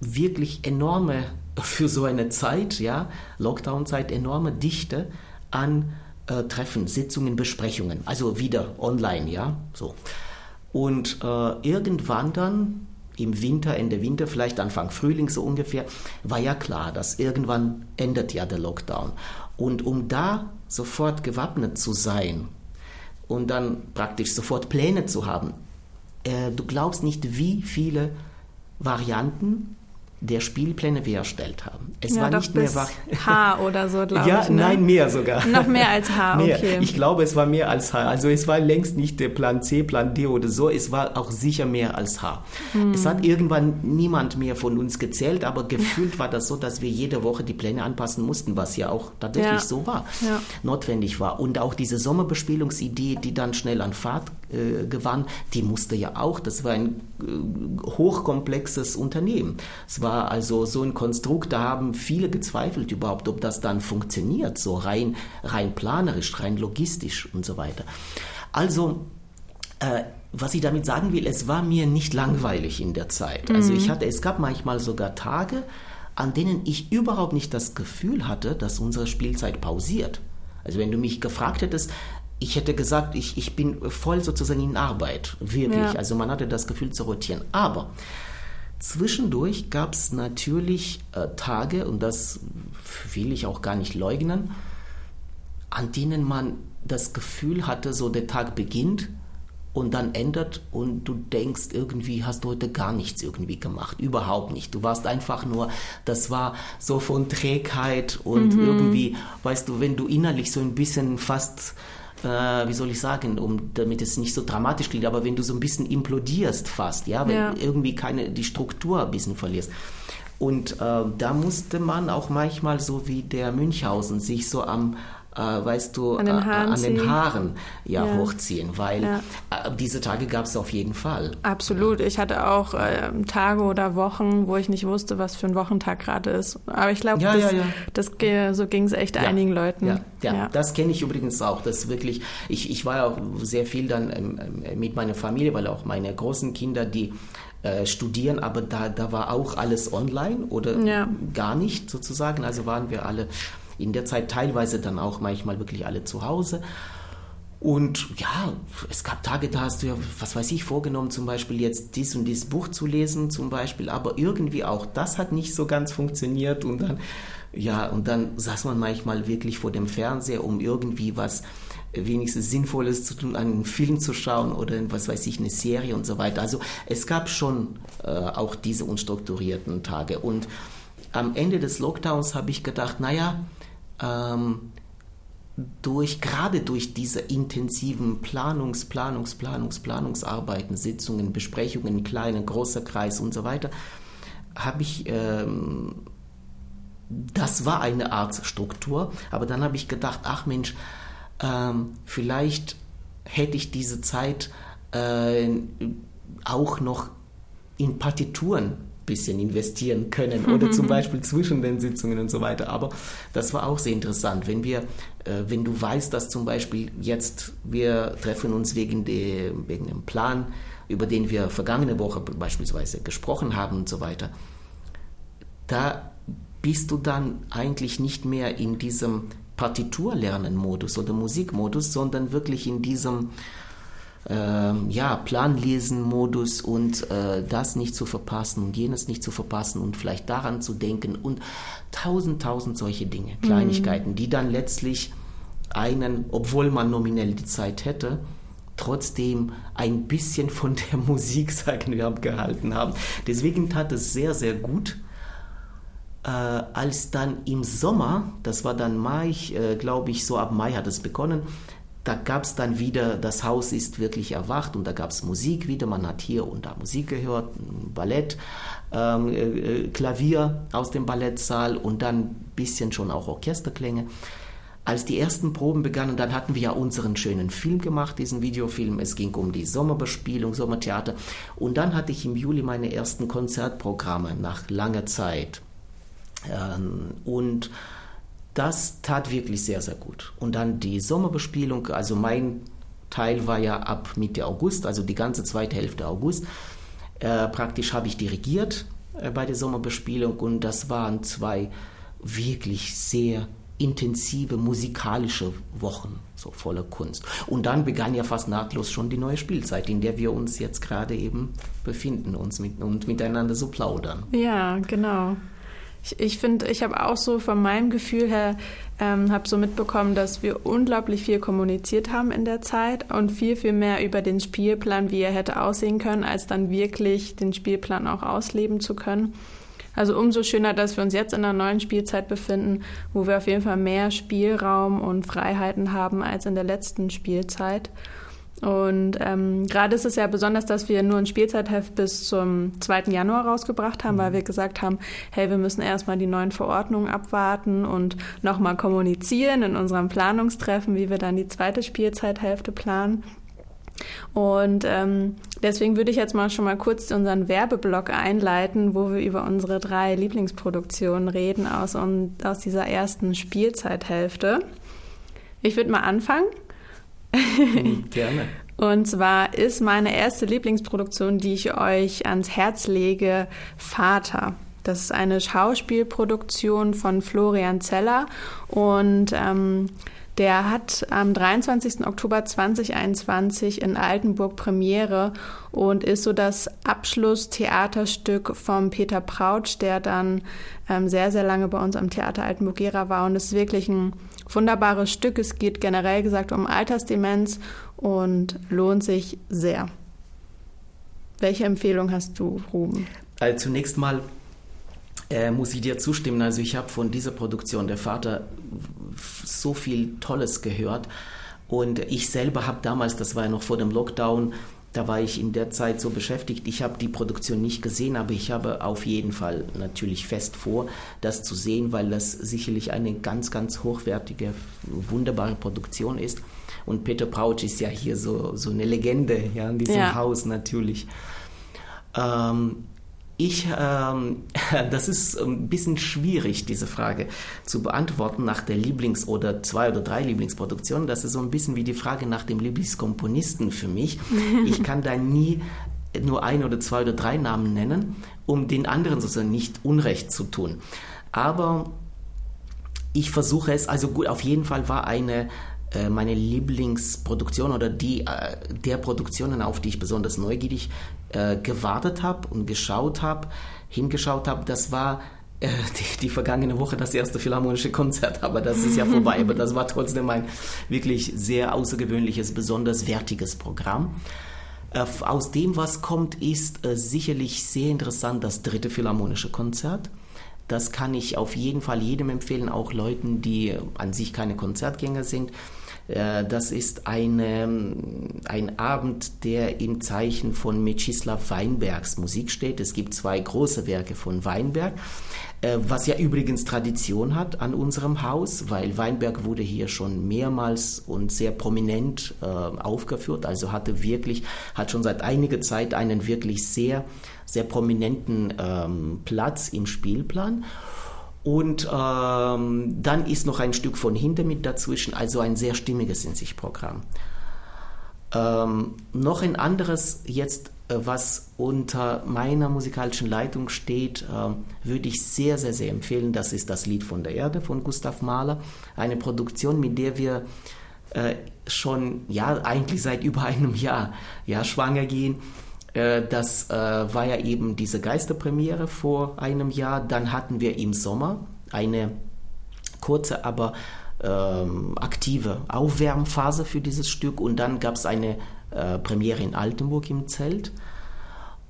wirklich enorme, für so eine Zeit, ja, Lockdown-Zeit, enorme Dichte an äh, Treffen, Sitzungen, Besprechungen, also wieder online, ja, so. Und äh, irgendwann dann im Winter, Ende Winter, vielleicht Anfang Frühling so ungefähr, war ja klar, dass irgendwann endet ja der Lockdown. Und um da sofort gewappnet zu sein und dann praktisch sofort Pläne zu haben, äh, du glaubst nicht, wie viele Varianten der Spielpläne wir erstellt haben. Es ja, war nicht mehr H oder so, glaube ja, ich. Ne? Nein, mehr sogar. Noch mehr als H, mehr. okay. Ich glaube, es war mehr als H. Also es war längst nicht der Plan C, Plan D oder so. Es war auch sicher mehr als H. Hm. Es hat irgendwann niemand mehr von uns gezählt, aber gefühlt war das so, dass wir jede Woche die Pläne anpassen mussten, was ja auch tatsächlich ja. so war, ja. notwendig war. Und auch diese Sommerbespielungsidee, die dann schnell an Fahrt äh, gewann, die musste ja auch, das war ein äh, hochkomplexes Unternehmen. Es war also so ein Konstrukt, da haben viele gezweifelt überhaupt, ob das dann funktioniert, so rein, rein planerisch, rein logistisch und so weiter. Also, äh, was ich damit sagen will, es war mir nicht langweilig in der Zeit. Also ich mhm. hatte, es gab manchmal sogar Tage, an denen ich überhaupt nicht das Gefühl hatte, dass unsere Spielzeit pausiert. Also wenn du mich gefragt hättest, ich hätte gesagt, ich, ich bin voll sozusagen in Arbeit, wirklich. Ja. Also man hatte das Gefühl zu rotieren. Aber zwischendurch gab es natürlich äh, Tage, und das will ich auch gar nicht leugnen, an denen man das Gefühl hatte, so der Tag beginnt und dann ändert und du denkst, irgendwie hast du heute gar nichts irgendwie gemacht. Überhaupt nicht. Du warst einfach nur, das war so von Trägheit und mhm. irgendwie, weißt du, wenn du innerlich so ein bisschen fast äh, wie soll ich sagen, um, damit es nicht so dramatisch klingt, aber wenn du so ein bisschen implodierst fast, ja, wenn ja. irgendwie keine, die Struktur ein bisschen verlierst. Und äh, da musste man auch manchmal, so wie der Münchhausen, sich so am weißt du, an den Haaren, äh, an den Haaren ja, ja, hochziehen, weil ja. äh, diese Tage gab es auf jeden Fall. Absolut. Ich hatte auch äh, Tage oder Wochen, wo ich nicht wusste, was für ein Wochentag gerade ist. Aber ich glaube, ja, das, das, so ging es echt einigen Leuten. Ja, ja. das kenne ich übrigens auch. Das wirklich, ich, ich war ja auch sehr viel dann ähm, ähm, mit meiner Familie, weil auch meine großen Kinder, die äh, studieren, aber da, da war auch alles online oder gar nicht sozusagen. Also waren wir alle in der Zeit teilweise dann auch manchmal wirklich alle zu Hause. Und ja, es gab Tage, da hast du ja, was weiß ich, vorgenommen, zum Beispiel jetzt dies und dieses Buch zu lesen, zum Beispiel, aber irgendwie auch das hat nicht so ganz funktioniert und dann, ja, und dann saß man manchmal wirklich vor dem Fernseher, um irgendwie was wenigstens Sinnvolles zu tun, einen Film zu schauen oder was weiß ich, eine Serie und so weiter. Also es gab schon äh, auch diese unstrukturierten Tage und am Ende des Lockdowns habe ich gedacht, naja, ähm, durch, gerade durch diese intensiven Planungs-, Planungs-, Planungs-, Planungsarbeiten, Sitzungen, Besprechungen, kleiner, großer Kreis und so weiter, habe ich, ähm, das war eine Art Struktur, aber dann habe ich gedacht, ach Mensch, ähm, vielleicht hätte ich diese Zeit äh, auch noch in Partituren bisschen investieren können oder zum Beispiel zwischen den Sitzungen und so weiter. Aber das war auch sehr interessant, wenn wir, äh, wenn du weißt, dass zum Beispiel jetzt wir treffen uns wegen, de, wegen dem Plan, über den wir vergangene Woche beispielsweise gesprochen haben und so weiter, da bist du dann eigentlich nicht mehr in diesem Partiturlernen-Modus oder Musikmodus, sondern wirklich in diesem ähm, ja, Planlesen-Modus und äh, das nicht zu verpassen und jenes nicht zu verpassen und vielleicht daran zu denken und tausend, tausend solche Dinge, mhm. Kleinigkeiten, mhm. die dann letztlich einen, obwohl man nominell die Zeit hätte, trotzdem ein bisschen von der Musik, sagen wir, abgehalten haben. Deswegen tat es sehr, sehr gut, äh, als dann im Sommer, das war dann Mai, äh, glaube ich, so ab Mai hat es begonnen, da gab es dann wieder, das Haus ist wirklich erwacht und da gab es Musik wieder. Man hat hier und da Musik gehört, Ballett, ähm, äh, äh, Klavier aus dem Ballettsaal und dann ein bisschen schon auch Orchesterklänge. Als die ersten Proben begannen, dann hatten wir ja unseren schönen Film gemacht, diesen Videofilm. Es ging um die Sommerbespielung, Sommertheater. Und dann hatte ich im Juli meine ersten Konzertprogramme nach langer Zeit. Ähm, und das tat wirklich sehr, sehr gut. Und dann die Sommerbespielung, also mein Teil war ja ab Mitte August, also die ganze zweite Hälfte August. Äh, praktisch habe ich dirigiert äh, bei der Sommerbespielung und das waren zwei wirklich sehr intensive musikalische Wochen, so voller Kunst. Und dann begann ja fast nahtlos schon die neue Spielzeit, in der wir uns jetzt gerade eben befinden uns mit, und miteinander so plaudern. Ja, genau. Ich, ich finde, ich habe auch so von meinem Gefühl her, ähm, habe so mitbekommen, dass wir unglaublich viel kommuniziert haben in der Zeit und viel, viel mehr über den Spielplan, wie er hätte aussehen können, als dann wirklich den Spielplan auch ausleben zu können. Also umso schöner, dass wir uns jetzt in einer neuen Spielzeit befinden, wo wir auf jeden Fall mehr Spielraum und Freiheiten haben als in der letzten Spielzeit. Und ähm, gerade ist es ja besonders, dass wir nur ein Spielzeitheft bis zum 2. Januar rausgebracht haben, weil wir gesagt haben, hey, wir müssen erstmal die neuen Verordnungen abwarten und nochmal kommunizieren in unserem Planungstreffen, wie wir dann die zweite Spielzeithälfte planen. Und ähm, deswegen würde ich jetzt mal schon mal kurz unseren Werbeblock einleiten, wo wir über unsere drei Lieblingsproduktionen reden aus, und, aus dieser ersten Spielzeithälfte. Ich würde mal anfangen. Hm, gerne. Und zwar ist meine erste Lieblingsproduktion, die ich euch ans Herz lege, Vater. Das ist eine Schauspielproduktion von Florian Zeller und ähm, der hat am 23. Oktober 2021 in Altenburg Premiere und ist so das Abschlusstheaterstück von Peter Prautsch, der dann ähm, sehr, sehr lange bei uns am Theater Altenburg-Gera war. Und es ist wirklich ein wunderbares Stück. Es geht generell gesagt um Altersdemenz und lohnt sich sehr. Welche Empfehlung hast du, Ruben? Also zunächst mal äh, muss ich dir zustimmen. Also ich habe von dieser Produktion Der Vater so viel Tolles gehört. Und ich selber habe damals, das war ja noch vor dem Lockdown, da war ich in der Zeit so beschäftigt. Ich habe die Produktion nicht gesehen, aber ich habe auf jeden Fall natürlich fest vor, das zu sehen, weil das sicherlich eine ganz, ganz hochwertige, wunderbare Produktion ist. Und Peter Prautsch ist ja hier so, so eine Legende ja, in diesem ja. Haus natürlich. Ähm, ich, ähm, das ist ein bisschen schwierig, diese Frage zu beantworten nach der Lieblings- oder zwei oder drei Lieblingsproduktionen. Das ist so ein bisschen wie die Frage nach dem Lieblingskomponisten für mich. Ich kann da nie nur ein oder zwei oder drei Namen nennen, um den anderen sozusagen nicht Unrecht zu tun. Aber ich versuche es, also gut, auf jeden Fall war eine meine Lieblingsproduktion oder die äh, der Produktionen, auf die ich besonders neugierig äh, gewartet habe und geschaut habe, hingeschaut habe, das war äh, die, die, vergangene Woche das erste philharmonische Konzert, aber das ist ja vorbei. aber das war trotzdem ein wirklich sehr außergewöhnliches, besonders wertiges Programm. Äh, aus dem, was kommt, ist äh, sicherlich sehr interessant das dritte philharmonische Konzert. Das kann ich auf jeden Fall jedem empfehlen, auch Leuten, die an sich keine Konzertgänger sind. Äh, das ist eine, ein Abend, der im Zeichen von Mecislav Weinbergs Musik steht. Es gibt zwei große Werke von Weinberg, äh, was ja übrigens Tradition hat an unserem Haus, weil Weinberg wurde hier schon mehrmals und sehr prominent äh, aufgeführt. Also hatte wirklich, hat schon seit einiger Zeit einen wirklich sehr, sehr prominenten ähm, Platz im Spielplan. Und ähm, dann ist noch ein Stück von hinten mit dazwischen, also ein sehr stimmiges in sich Programm. Ähm, noch ein anderes jetzt, äh, was unter meiner musikalischen Leitung steht, äh, würde ich sehr, sehr, sehr empfehlen. Das ist das Lied von der Erde von Gustav Mahler. Eine Produktion, mit der wir äh, schon, ja, eigentlich seit über einem Jahr, ja, schwanger gehen. Äh, das äh, war ja eben diese Geisterpremiere vor einem Jahr. Dann hatten wir im Sommer eine kurze, aber ähm, aktive Aufwärmphase für dieses Stück und dann gab es eine äh, Premiere in Altenburg im Zelt.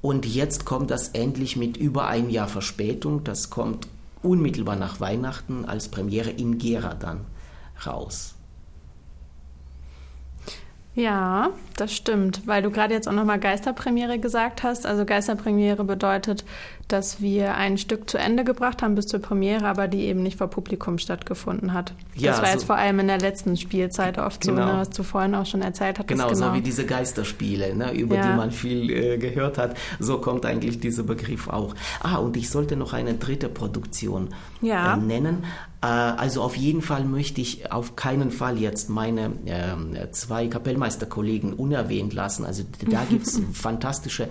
Und jetzt kommt das endlich mit über ein Jahr Verspätung. Das kommt unmittelbar nach Weihnachten als Premiere in Gera dann raus. Ja, das stimmt, weil du gerade jetzt auch nochmal Geisterpremiere gesagt hast. Also Geisterpremiere bedeutet, dass wir ein Stück zu Ende gebracht haben bis zur Premiere, aber die eben nicht vor Publikum stattgefunden hat. Ja, das war so jetzt vor allem in der letzten Spielzeit oft genau. so, ne, was du vorhin auch schon erzählt hattest. Genau, genau. so wie diese Geisterspiele, ne, über ja. die man viel äh, gehört hat. So kommt eigentlich dieser Begriff auch. Ah, und ich sollte noch eine dritte Produktion ja. äh, nennen. Äh, also auf jeden Fall möchte ich auf keinen Fall jetzt meine äh, zwei Kapellmeisterkollegen unerwähnt lassen. Also da gibt es fantastische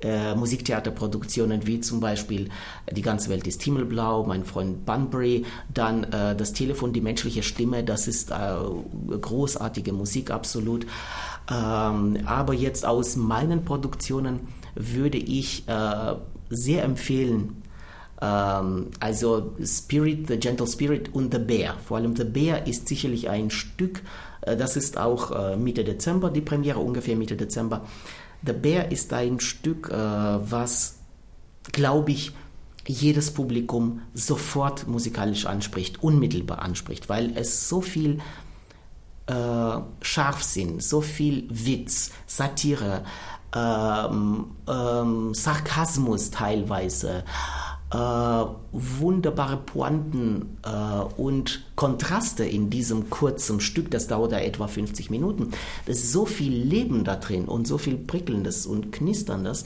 äh, Musiktheaterproduktionen wie zum Beispiel Die ganze Welt ist Himmelblau, mein Freund Bunbury, dann äh, Das Telefon, die menschliche Stimme, das ist äh, großartige Musik, absolut. Ähm, aber jetzt aus meinen Produktionen würde ich äh, sehr empfehlen, ähm, also Spirit, The Gentle Spirit und The Bear. Vor allem The Bear ist sicherlich ein Stück, äh, das ist auch äh, Mitte Dezember, die Premiere ungefähr Mitte Dezember. The Bear ist ein Stück, äh, was, glaube ich, jedes Publikum sofort musikalisch anspricht, unmittelbar anspricht, weil es so viel äh, Scharfsinn, so viel Witz, Satire, ähm, ähm, Sarkasmus teilweise, äh, wunderbare Pointen äh, und Kontraste in diesem kurzen Stück, das dauert ja etwa 50 Minuten. Es ist so viel Leben da drin und so viel Prickelndes und Knisterndes,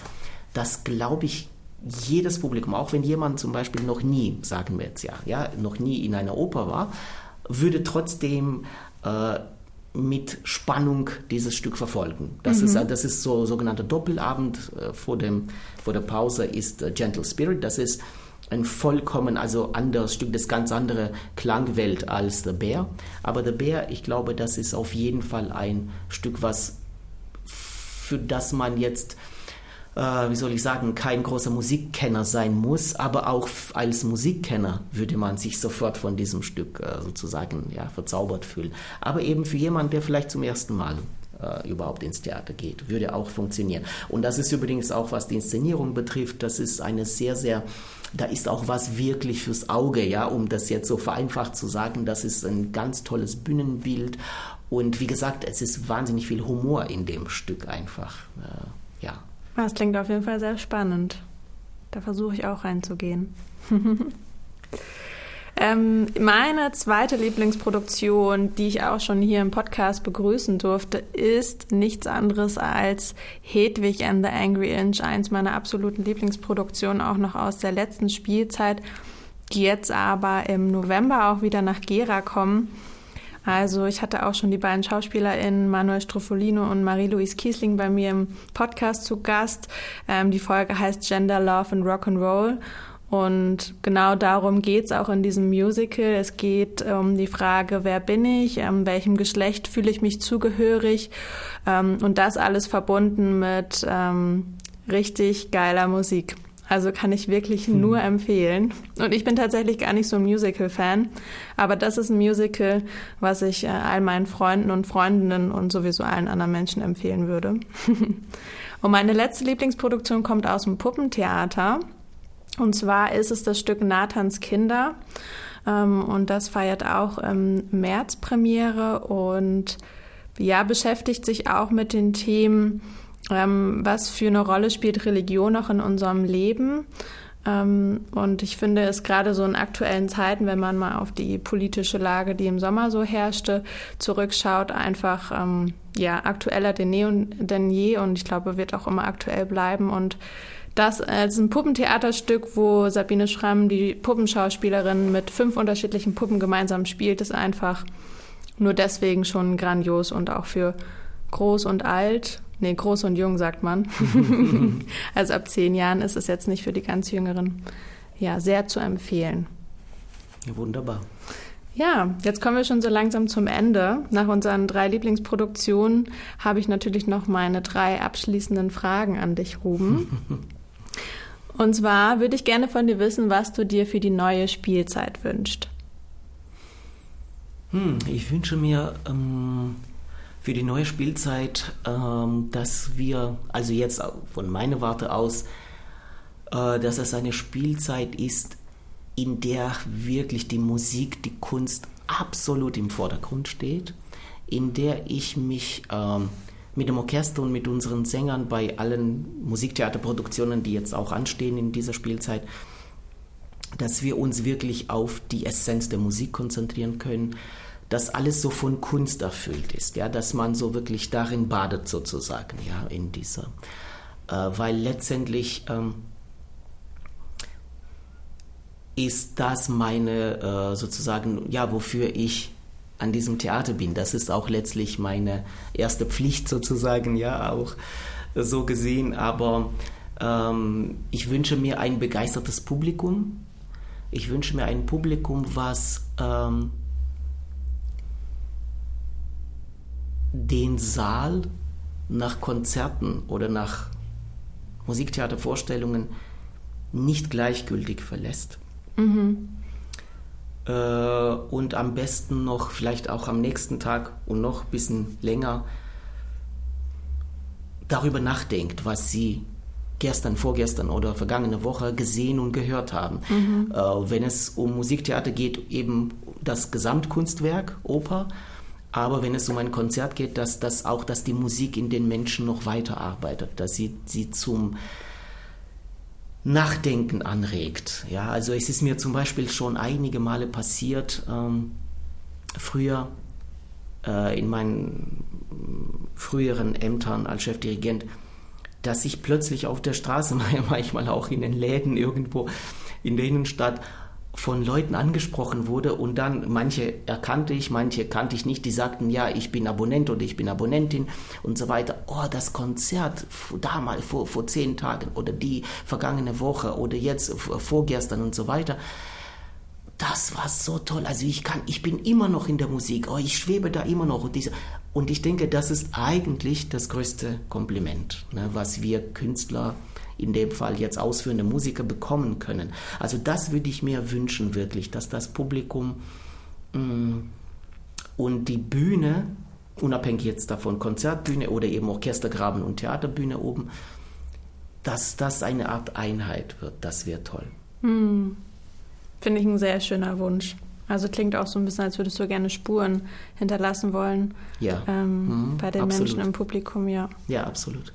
dass, glaube ich, jedes Publikum, auch wenn jemand zum Beispiel noch nie, sagen wir jetzt ja, ja noch nie in einer Oper war, würde trotzdem äh, mit Spannung dieses Stück verfolgen. Das, mhm. ist, das ist so sogenannter Doppelabend äh, vor, dem, vor der Pause ist äh, Gentle Spirit. Das ist ein vollkommen, also anderes Stück, das ganz andere Klangwelt als The Bear. Aber The Bear, ich glaube, das ist auf jeden Fall ein Stück, was für das man jetzt wie soll ich sagen, kein großer Musikkenner sein muss, aber auch als Musikkenner würde man sich sofort von diesem Stück äh, sozusagen ja, verzaubert fühlen. Aber eben für jemanden, der vielleicht zum ersten Mal äh, überhaupt ins Theater geht, würde auch funktionieren. Und das ist übrigens auch, was die Inszenierung betrifft, das ist eine sehr, sehr da ist auch was wirklich fürs Auge, ja, um das jetzt so vereinfacht zu sagen, das ist ein ganz tolles Bühnenbild und wie gesagt, es ist wahnsinnig viel Humor in dem Stück einfach, äh, ja. Das klingt auf jeden Fall sehr spannend. Da versuche ich auch reinzugehen. ähm, meine zweite Lieblingsproduktion, die ich auch schon hier im Podcast begrüßen durfte, ist nichts anderes als Hedwig and the Angry Inch, eins meiner absoluten Lieblingsproduktionen, auch noch aus der letzten Spielzeit, die jetzt aber im November auch wieder nach Gera kommen. Also ich hatte auch schon die beiden SchauspielerInnen Manuel Strofolino und Marie-Louise Kiesling bei mir im Podcast zu Gast. Ähm, die Folge heißt Gender, Love and Rock and Roll. Und genau darum geht es auch in diesem Musical. Es geht um die Frage, wer bin ich, ähm, welchem Geschlecht fühle ich mich zugehörig ähm, und das alles verbunden mit ähm, richtig geiler Musik. Also kann ich wirklich hm. nur empfehlen. Und ich bin tatsächlich gar nicht so ein Musical-Fan, aber das ist ein Musical, was ich äh, all meinen Freunden und Freundinnen und sowieso allen anderen Menschen empfehlen würde. und meine letzte Lieblingsproduktion kommt aus dem Puppentheater. Und zwar ist es das Stück Nathans Kinder. Ähm, und das feiert auch im März Premiere und ja, beschäftigt sich auch mit den Themen, ähm, was für eine Rolle spielt Religion noch in unserem Leben. Ähm, und ich finde es gerade so in aktuellen Zeiten, wenn man mal auf die politische Lage, die im Sommer so herrschte, zurückschaut, einfach ja, aktueller denn je und ich glaube, wird auch immer aktuell bleiben. Und das ist ein Puppentheaterstück, wo Sabine Schramm, die Puppenschauspielerin, mit fünf unterschiedlichen Puppen gemeinsam spielt, ist einfach nur deswegen schon grandios und auch für groß und alt, nee, groß und jung sagt man. also ab zehn Jahren ist es jetzt nicht für die ganz Jüngeren, ja, sehr zu empfehlen. Ja, wunderbar. Ja, jetzt kommen wir schon so langsam zum Ende. Nach unseren drei Lieblingsproduktionen habe ich natürlich noch meine drei abschließenden Fragen an dich, Ruben. Und zwar würde ich gerne von dir wissen, was du dir für die neue Spielzeit wünschst. Hm, ich wünsche mir ähm, für die neue Spielzeit, ähm, dass wir, also jetzt von meiner Warte aus, äh, dass es eine Spielzeit ist, in der wirklich die Musik, die Kunst absolut im Vordergrund steht, in der ich mich ähm, mit dem Orchester und mit unseren Sängern bei allen Musiktheaterproduktionen, die jetzt auch anstehen in dieser Spielzeit, dass wir uns wirklich auf die Essenz der Musik konzentrieren können, dass alles so von Kunst erfüllt ist, ja, dass man so wirklich darin badet sozusagen, ja, in dieser, äh, weil letztendlich ähm, ist das meine äh, sozusagen, ja, wofür ich an diesem Theater bin. Das ist auch letztlich meine erste Pflicht sozusagen, ja, auch so gesehen. Aber ähm, ich wünsche mir ein begeistertes Publikum. Ich wünsche mir ein Publikum, was ähm, den Saal nach Konzerten oder nach Musiktheatervorstellungen nicht gleichgültig verlässt. Mhm äh, und am besten noch vielleicht auch am nächsten Tag und noch ein bisschen länger darüber nachdenkt, was sie gestern, vorgestern oder vergangene Woche gesehen und gehört haben. Mhm. Äh, wenn es um Musiktheater geht, eben das Gesamtkunstwerk, Oper. Aber wenn es um ein Konzert geht, dass das auch, dass die Musik in den Menschen noch weiterarbeitet, dass sie sie zum Nachdenken anregt. Ja, also es ist mir zum Beispiel schon einige Male passiert, ähm, früher äh, in meinen früheren Ämtern als Chefdirigent, dass ich plötzlich auf der Straße, manchmal auch in den Läden irgendwo in der Innenstadt, von Leuten angesprochen wurde und dann manche erkannte ich, manche kannte ich nicht, die sagten, ja, ich bin Abonnent oder ich bin Abonnentin und so weiter. Oh, das Konzert damals vor, vor zehn Tagen oder die vergangene Woche oder jetzt vorgestern und so weiter. Das war so toll. Also ich kann, ich bin immer noch in der Musik. Oh, ich schwebe da immer noch. Und, diese, und ich denke, das ist eigentlich das größte Kompliment, ne, was wir Künstler in dem Fall jetzt ausführende Musiker bekommen können. Also das würde ich mir wünschen wirklich, dass das Publikum mh, mm, und die Bühne, unabhängig jetzt davon Konzertbühne oder eben Orchestergraben und Theaterbühne oben, dass das eine Art Einheit wird. Das wäre toll. Hm. Finde ich ein sehr schöner Wunsch. Also klingt auch so ein bisschen, als würdest du gerne Spuren hinterlassen wollen. Ja. Ähm, mhm, bei den absolut. Menschen im Publikum, ja. Ja, absolut.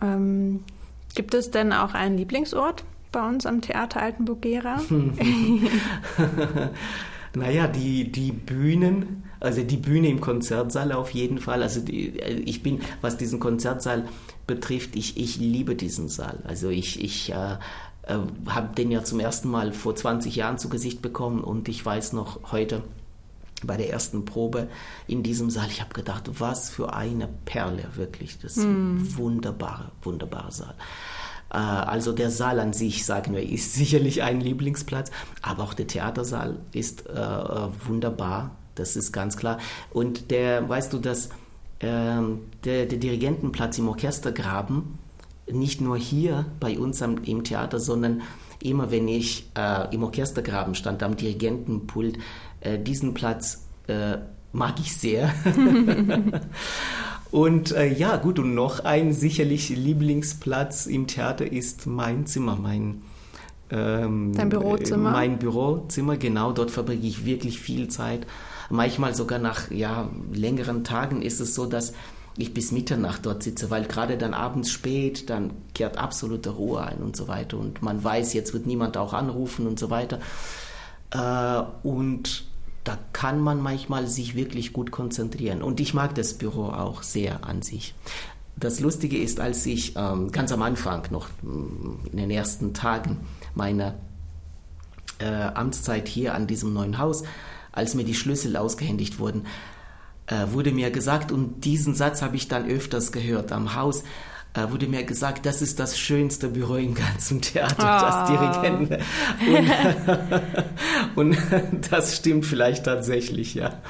Ähm, Gibt es denn auch einen Lieblingsort bei uns am Theater Altenburg-Gera? naja, die, die Bühnen, also die Bühne im Konzertsaal auf jeden Fall. Also die, ich bin, was diesen Konzertsaal betrifft, ich, ich liebe diesen Saal. Also ich, ich äh, äh, habe den ja zum ersten Mal vor 20 Jahren zu Gesicht bekommen und ich weiß noch heute, bei der ersten Probe in diesem Saal, ich habe gedacht, was für eine Perle, wirklich. Das mm. ein wunderbarer, wunderbarer Saal. Äh, also der Saal an sich, sagen wir, ist sicherlich ein Lieblingsplatz, aber auch der Theatersaal ist äh, wunderbar, das ist ganz klar. Und der, weißt du, dass ähm, der, der Dirigentenplatz im Orchestergraben nicht nur hier bei uns am, im Theater, sondern immer wenn ich äh, im Orchestergraben stand, am Dirigentenpult, äh, diesen Platz äh, mag ich sehr. und äh, ja, gut, und noch ein sicherlich Lieblingsplatz im Theater ist mein Zimmer, mein ähm, Dein Bürozimmer? Mein Bürozimmer, genau, dort verbringe ich wirklich viel Zeit. Manchmal sogar nach ja, längeren Tagen ist es so, dass ich bis Mitternacht dort sitze, weil gerade dann abends spät, dann kehrt absolute Ruhe ein und so weiter. Und man weiß, jetzt wird niemand auch anrufen und so weiter. Äh, und da kann man manchmal sich wirklich gut konzentrieren. Und ich mag das Büro auch sehr an sich. Das Lustige ist, als ich ähm, ganz am Anfang, noch mm, in den ersten Tagen meiner äh, Amtszeit hier an diesem neuen Haus, als mir die Schlüssel ausgehändigt wurden, äh, wurde mir gesagt, und diesen Satz habe ich dann öfters gehört am Haus, äh, wurde mir gesagt, das ist das schönste Büro im ganzen Theater, oh. das Dirigenten. Und, und das stimmt vielleicht tatsächlich, ja.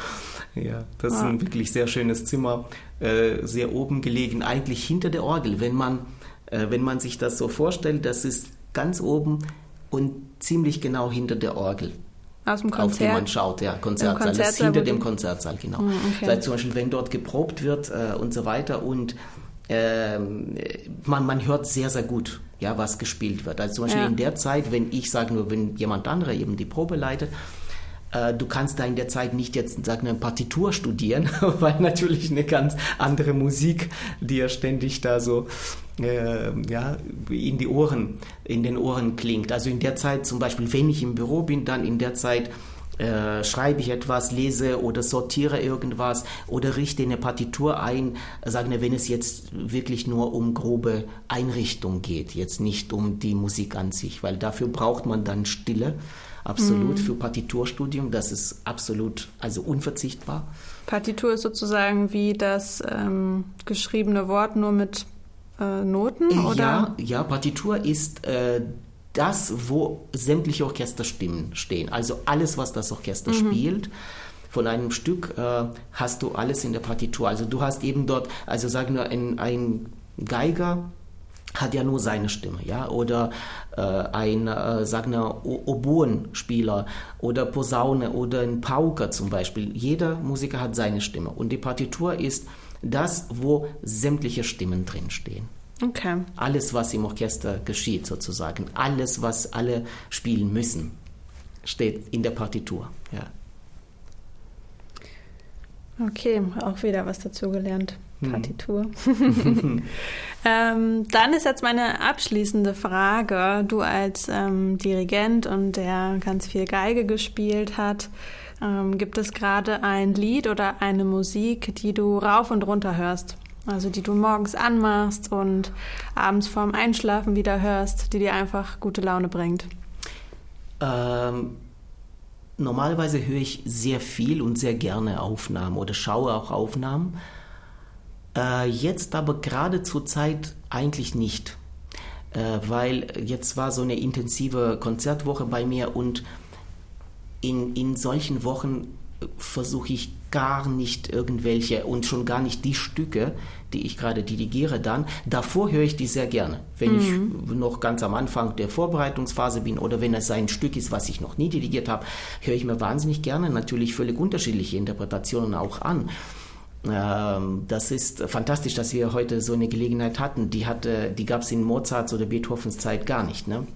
Ja, das ist ein wirklich sehr schönes Zimmer, äh, sehr oben gelegen, eigentlich hinter der Orgel. Wenn man, äh, wenn man sich das so vorstellt, das ist ganz oben und ziemlich genau hinter der Orgel. Aus dem Konzert? Auf die man schaut, ja, Konzertsaal. Konzertsaal das ist hinter dem Konzertsaal, genau. Hm, okay. Das heißt zum Beispiel, wenn dort geprobt wird äh, und so weiter und äh, man, man hört sehr, sehr gut, ja, was gespielt wird. Also zum Beispiel ja. in der Zeit, wenn ich sage nur, wenn jemand anderer eben die Probe leitet, du kannst da in der Zeit nicht jetzt sagen, eine Partitur studieren, weil natürlich eine ganz andere Musik dir ständig da so äh, ja, in die Ohren, in den Ohren klingt. Also in der Zeit zum Beispiel, wenn ich im Büro bin, dann in der Zeit äh, schreibe ich etwas, lese oder sortiere irgendwas oder richte eine Partitur ein, sagen wir, wenn es jetzt wirklich nur um grobe Einrichtung geht, jetzt nicht um die Musik an sich, weil dafür braucht man dann Stille, absolut, mhm. für Partiturstudium, das ist absolut, also unverzichtbar. Partitur ist sozusagen wie das ähm, geschriebene Wort nur mit äh, Noten? Oder? Ja, ja, Partitur ist äh, das, wo sämtliche Orchesterstimmen stehen. Also alles, was das Orchester mhm. spielt. Von einem Stück äh, hast du alles in der Partitur. Also du hast eben dort, also sagen wir, ein, ein Geiger hat ja nur seine Stimme, ja, oder äh, ein, äh, sagen wir, Oboenspieler oder Posaune oder ein Pauker zum Beispiel. Jeder Musiker hat seine Stimme und die Partitur ist das, wo sämtliche Stimmen drinstehen. Okay. Alles, was im Orchester geschieht, sozusagen, alles, was alle spielen müssen, steht in der Partitur. Ja. Okay, auch wieder was dazugelernt. Hm. Partitur. ähm, dann ist jetzt meine abschließende Frage. Du als ähm, Dirigent und der ganz viel Geige gespielt hat, ähm, gibt es gerade ein Lied oder eine Musik, die du rauf und runter hörst? Also die du morgens anmachst und abends vorm Einschlafen wieder hörst, die dir einfach gute Laune bringt? Ähm, normalerweise höre ich sehr viel und sehr gerne Aufnahmen oder schaue auch Aufnahmen. Äh, jetzt aber gerade zur Zeit eigentlich nicht, äh, weil jetzt war so eine intensive Konzertwoche bei mir und in, in solchen Wochen versuche ich gar nicht irgendwelche und schon gar nicht die Stücke, die ich gerade dirigiere, dann. Davor höre ich die sehr gerne. Wenn mhm. ich noch ganz am Anfang der Vorbereitungsphase bin oder wenn es ein Stück ist, was ich noch nie dirigiert habe, höre ich mir wahnsinnig gerne natürlich völlig unterschiedliche Interpretationen auch an. Ähm, das ist fantastisch, dass wir heute so eine Gelegenheit hatten. Die, hatte, die gab es in Mozarts oder Beethovens Zeit gar nicht, ne?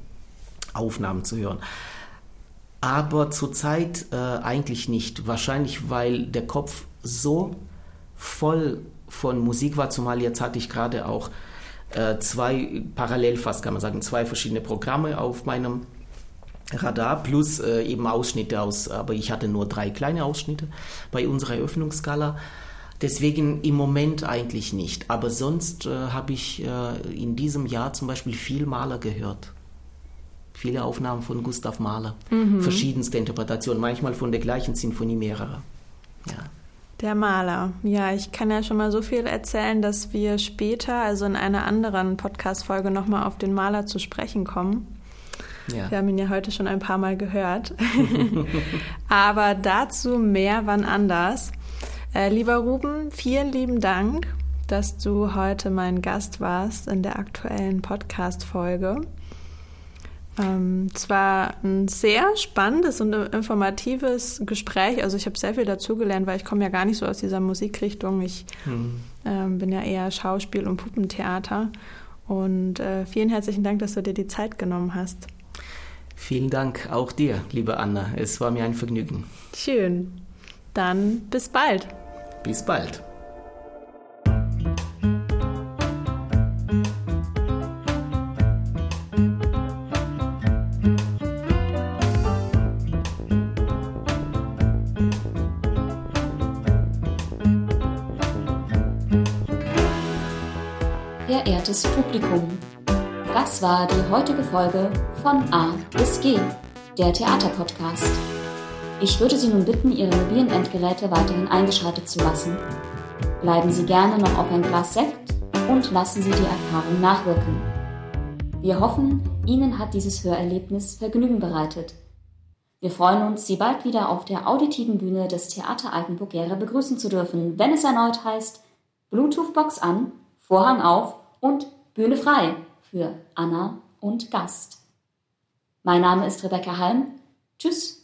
Aufnahmen zu hören aber zurzeit äh, eigentlich nicht. Wahrscheinlich, weil der Kopf so voll von Musik war, zumal jetzt hatte ich gerade auch äh, zwei, parallel fast kann man sagen, zwei verschiedene Programme auf meinem Radar plus äh, eben Ausschnitte aus, aber ich hatte nur drei kleine Ausschnitte bei unserer Eröffnungsskala. Deswegen im Moment eigentlich nicht. Aber sonst äh, habe ich äh, in diesem Jahr zum Beispiel viel Maler gehört viele Aufnahmen von Gustav Mahler, mhm. verschiedenste Interpretationen, manchmal von der gleichen Sinfonie mehrere. Ja. Der Maler. Ja, ich kann ja schon mal so viel erzählen, dass wir später, also in einer anderen Podcast-Folge, nochmal auf den Maler zu sprechen kommen. Ja. Wir haben ihn ja heute schon ein paar Mal gehört. Aber dazu mehr wann anders. Äh, lieber Ruben, vielen lieben Dank, dass du heute mein Gast warst in der aktuellen Podcast-Folge. Ähm, es war ein sehr spannendes und informatives Gespräch. Also ich habe sehr viel dazugelernt, weil ich komme ja gar nicht so aus dieser Musikrichtung. Ich hm. ähm, bin ja eher Schauspiel und Puppentheater. Und äh, vielen herzlichen Dank, dass du dir die Zeit genommen hast. Vielen Dank auch dir, liebe Anna. Es war mir ein Vergnügen. Schön. Dann bis bald. Bis bald. Verehrtes Publikum, das war die heutige Folge von A bis G, der Theaterpodcast. Ich würde Sie nun bitten, Ihre mobilen Endgeräte weiterhin eingeschaltet zu lassen. Bleiben Sie gerne noch auf ein Glas Sekt und lassen Sie die Erfahrung nachwirken. Wir hoffen, Ihnen hat dieses Hörerlebnis Vergnügen bereitet. Wir freuen uns, Sie bald wieder auf der auditiven Bühne des Theater Altenburg-Gera begrüßen zu dürfen, wenn es erneut heißt Bluetooth-Box an, Vorhang auf und Bühne frei für Anna und Gast. Mein Name ist Rebecca Halm. Tschüss